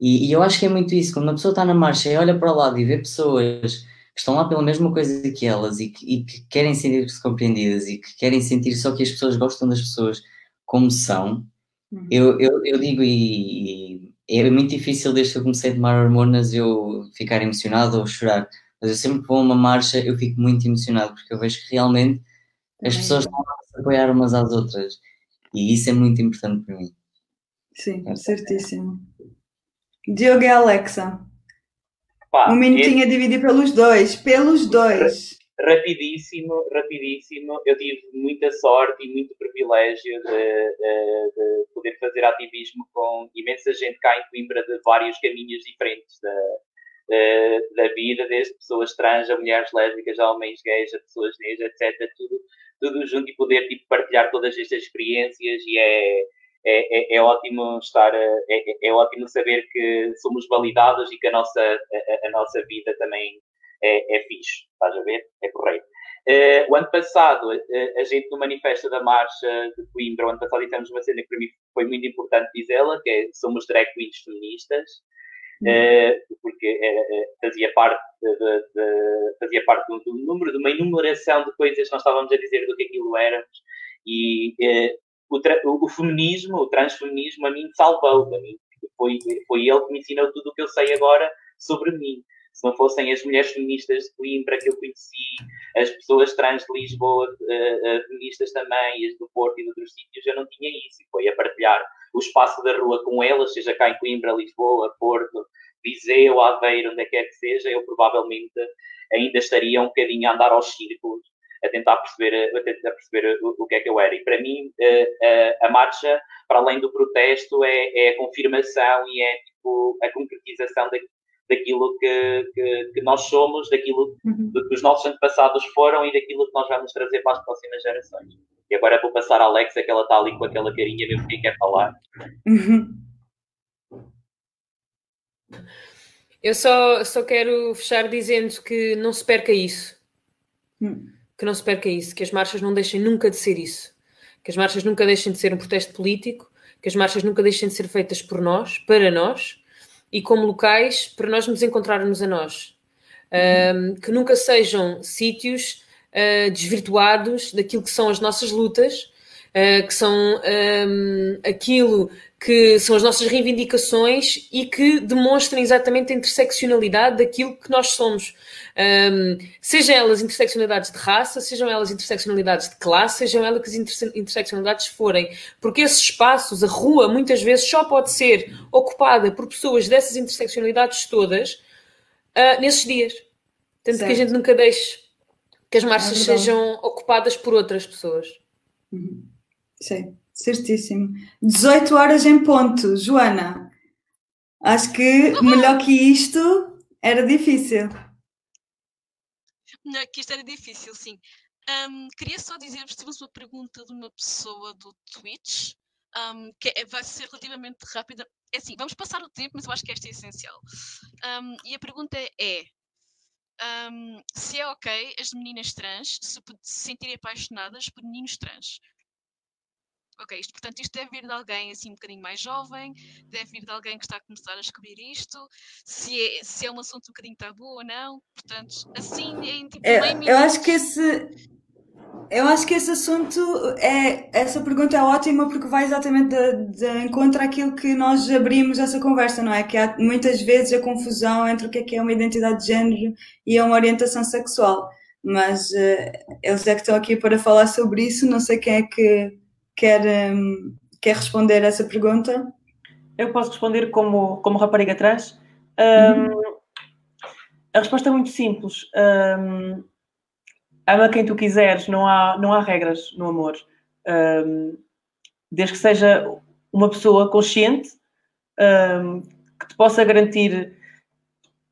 D: E, e, eu acho que é muito isso, quando uma pessoa está na marcha e olha para o lado e vê pessoas que estão lá pela mesma coisa que elas e que, e que querem sentir-se compreendidas e que querem sentir só que as pessoas gostam das pessoas como são, uhum. eu, eu, eu digo e, e, é muito difícil desde que eu comecei a tomar hormonas eu ficar emocionado ou chorar, mas eu sempre que vou a uma marcha eu fico muito emocionado porque eu vejo que realmente as pessoas estão a se apoiar umas às outras e isso é muito importante para mim.
C: Sim, certíssimo. Diogo e Alexa. Pá, um minutinho a dividir pelos dois. Pelos dois.
B: Rapidíssimo, rapidíssimo. Eu tive muita sorte e muito privilégio de, de, de, poder fazer ativismo com imensa gente cá em Coimbra de vários caminhos diferentes da, da vida, desde pessoas trans a mulheres lésbicas, a homens gays, a pessoas negras, etc. Tudo, tudo junto e poder tipo, partilhar todas estas experiências e é é, é, é, ótimo estar, é, é, é, ótimo saber que somos validados e que a nossa, a, a nossa vida também é, é fixe, estás a ver? É correto. Uh, o ano passado, uh, a gente no manifesto da marcha de Coimbra, o ano passado dissemos uma cena que para mim foi muito importante dizê-la, que é somos drag queens feministas, uh, porque fazia parte, de, de, de, fazia parte do, do, número, de uma enumeração de coisas que nós estávamos a dizer do que aquilo éramos, e o, o, feminismo, o transfeminismo, a mim salvou. A mim, foi, foi ele que me ensinou tudo o que eu sei agora sobre mim. Se não fossem as mulheres feministas de Coimbra que eu conheci, as pessoas trans de Lisboa, uh, uh, feministas também, as do Porto e de outros sítios, eu não tinha isso. E foi a partilhar o espaço da rua com elas, seja cá em Coimbra, Lisboa, Porto, Viseu, Aveiro, onde quer que seja, eu provavelmente ainda estaria um bocadinho a andar aos círculos a tentar perceber, a tentar perceber o, o que é que eu era. E para mim, a, a marcha, para além do protesto, é, é, a confirmação e é tipo, a concretização daquilo que, que, que nós somos, daquilo
C: Uhum.
B: que os nossos antepassados foram e daquilo que nós vamos trazer para as próximas gerações. E agora vou passar à Alexa, que ela está ali com aquela carinha, mesmo quem quer falar.
C: Uhum.
F: Eu só, só quero fechar dizendo que não se perca isso.
C: Hum.
F: Que não se perca isso. Que as marchas não deixem nunca de ser isso. Que as marchas nunca deixem de ser um protesto político. Que as marchas nunca deixem de ser feitas por nós, para nós. E como locais, para nós nos encontrarmos a nós. Um, que nunca sejam sítios uh, desvirtuados daquilo que são as nossas lutas, que são um, aquilo que são as nossas reivindicações e que demonstrem exatamente a interseccionalidade daquilo que nós somos. Um, sejam elas interseccionalidades de raça, sejam elas interseccionalidades de classe, sejam elas que as interse interseccionalidades forem. Porque esses espaços, a rua, muitas vezes só pode ser ocupada por pessoas dessas interseccionalidades todas uh, nesses dias. Tanto certo. que a gente nunca deixe que as marchas é sejam ocupadas por outras pessoas.
C: Uhum. Sim, certíssimo. 18 horas em ponto, Joana. Acho que melhor que isto era difícil.
A: Melhor que isto era difícil, sim. Um, queria só dizer-vos, tivemos uma pergunta de uma pessoa do Twitch, um, que é, vai ser relativamente rápida. É assim, vamos passar o tempo, mas eu acho que esta é essencial. Um, e a pergunta é: se é ok as meninas trans se, se sentirem apaixonadas por meninos trans. Ok, isto, portanto, isto deve vir de alguém assim um bocadinho mais jovem, deve vir de alguém que está a começar a descobrir isto, se é, se é um assunto um bocadinho tabu ou não, portanto, assim, em tipo
C: eu,
A: meio
C: eu acho que esse eu acho que esse assunto é essa pergunta é ótima porque vai exatamente de, de encontro àquilo que nós abrimos essa conversa, não é? Que há muitas vezes a confusão entre o que é que é uma identidade de género e uma orientação sexual. Mas uh, eles é que estão aqui para falar sobre isso, não sei quem é que quer, um, quer responder essa pergunta.
E: Eu posso responder como, como rapariga trans. Um, uhum. A resposta é muito simples. Um, ama quem tu quiseres, não há, não há regras no amor. Um, desde que seja uma pessoa consciente um, que te possa garantir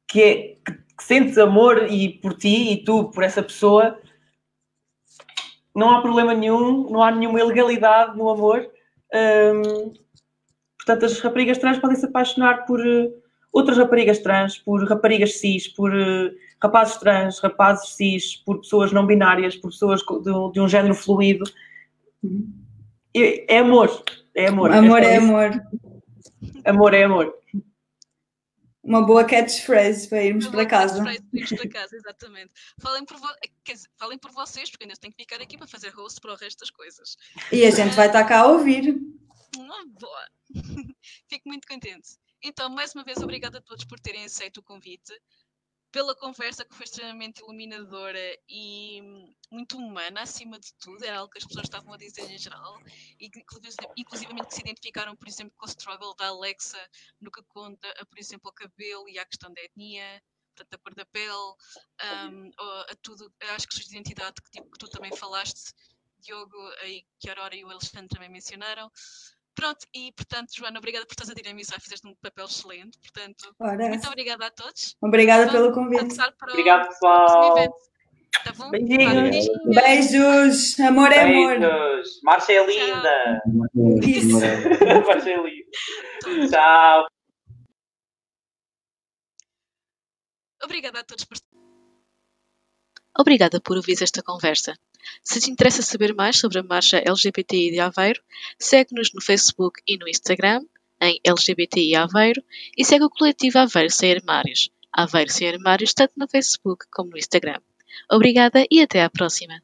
E: que, é, que, que, sentes amor e por ti e tu por essa pessoa, não há problema nenhum, não há nenhuma ilegalidade no amor. Um, portanto, as raparigas trans podem se apaixonar por uh, outras raparigas trans, por raparigas cis, por uh, rapazes trans, rapazes cis, por pessoas não binárias, por pessoas de, de um género fluido. É, é amor. É amor.
C: Amor é, é amor.
E: Amor é amor.
C: Uma boa catchphrase para irmos para casa.
A: Para irmos para casa, exatamente. Falem por, dizer, falem por vocês, porque ainda tenho que ficar aqui para fazer host para o resto das coisas.
C: E a gente vai estar cá a ouvir.
A: Uma boa. Fico muito contente. Então, mais uma vez, obrigada a todos por terem aceito o convite pela conversa que foi extremamente iluminadora e muito humana, acima de tudo, era algo que as pessoas estavam a dizer em geral, e que, que se identificaram, por exemplo, com o struggle da Alexa no que conta, a, por exemplo, ao cabelo e à questão da etnia, portanto, a cor da pele, um, a tudo, as questões de identidade que, tipo, que tu também falaste, Diogo, e que a Aurora e o Alexandre também mencionaram. Pronto, e portanto, Joana, obrigada por estás a dinamizar, fizeste um papel excelente. Portanto,
C: Ora,
A: muito obrigada a todos.
C: Obrigada pelo convite.
B: Obrigado, pessoal.
A: Tá bom?
E: Beijinhos.
C: Beijos. Amor é amor.
B: Beijos. Marcha é linda.
C: Isso.
B: Marcha é linda. Tchau.
A: Obrigada a todos por. Obrigada por ouvir esta conversa. Se te interessa saber mais sobre a marcha LGBTI de Aveiro, segue-nos no Facebook e no Instagram, em LGBTI Aveiro, e segue o coletivo Aveiro Sem Armários, Aveiro Sem Armários, tanto no Facebook como no Instagram. Obrigada e até à próxima!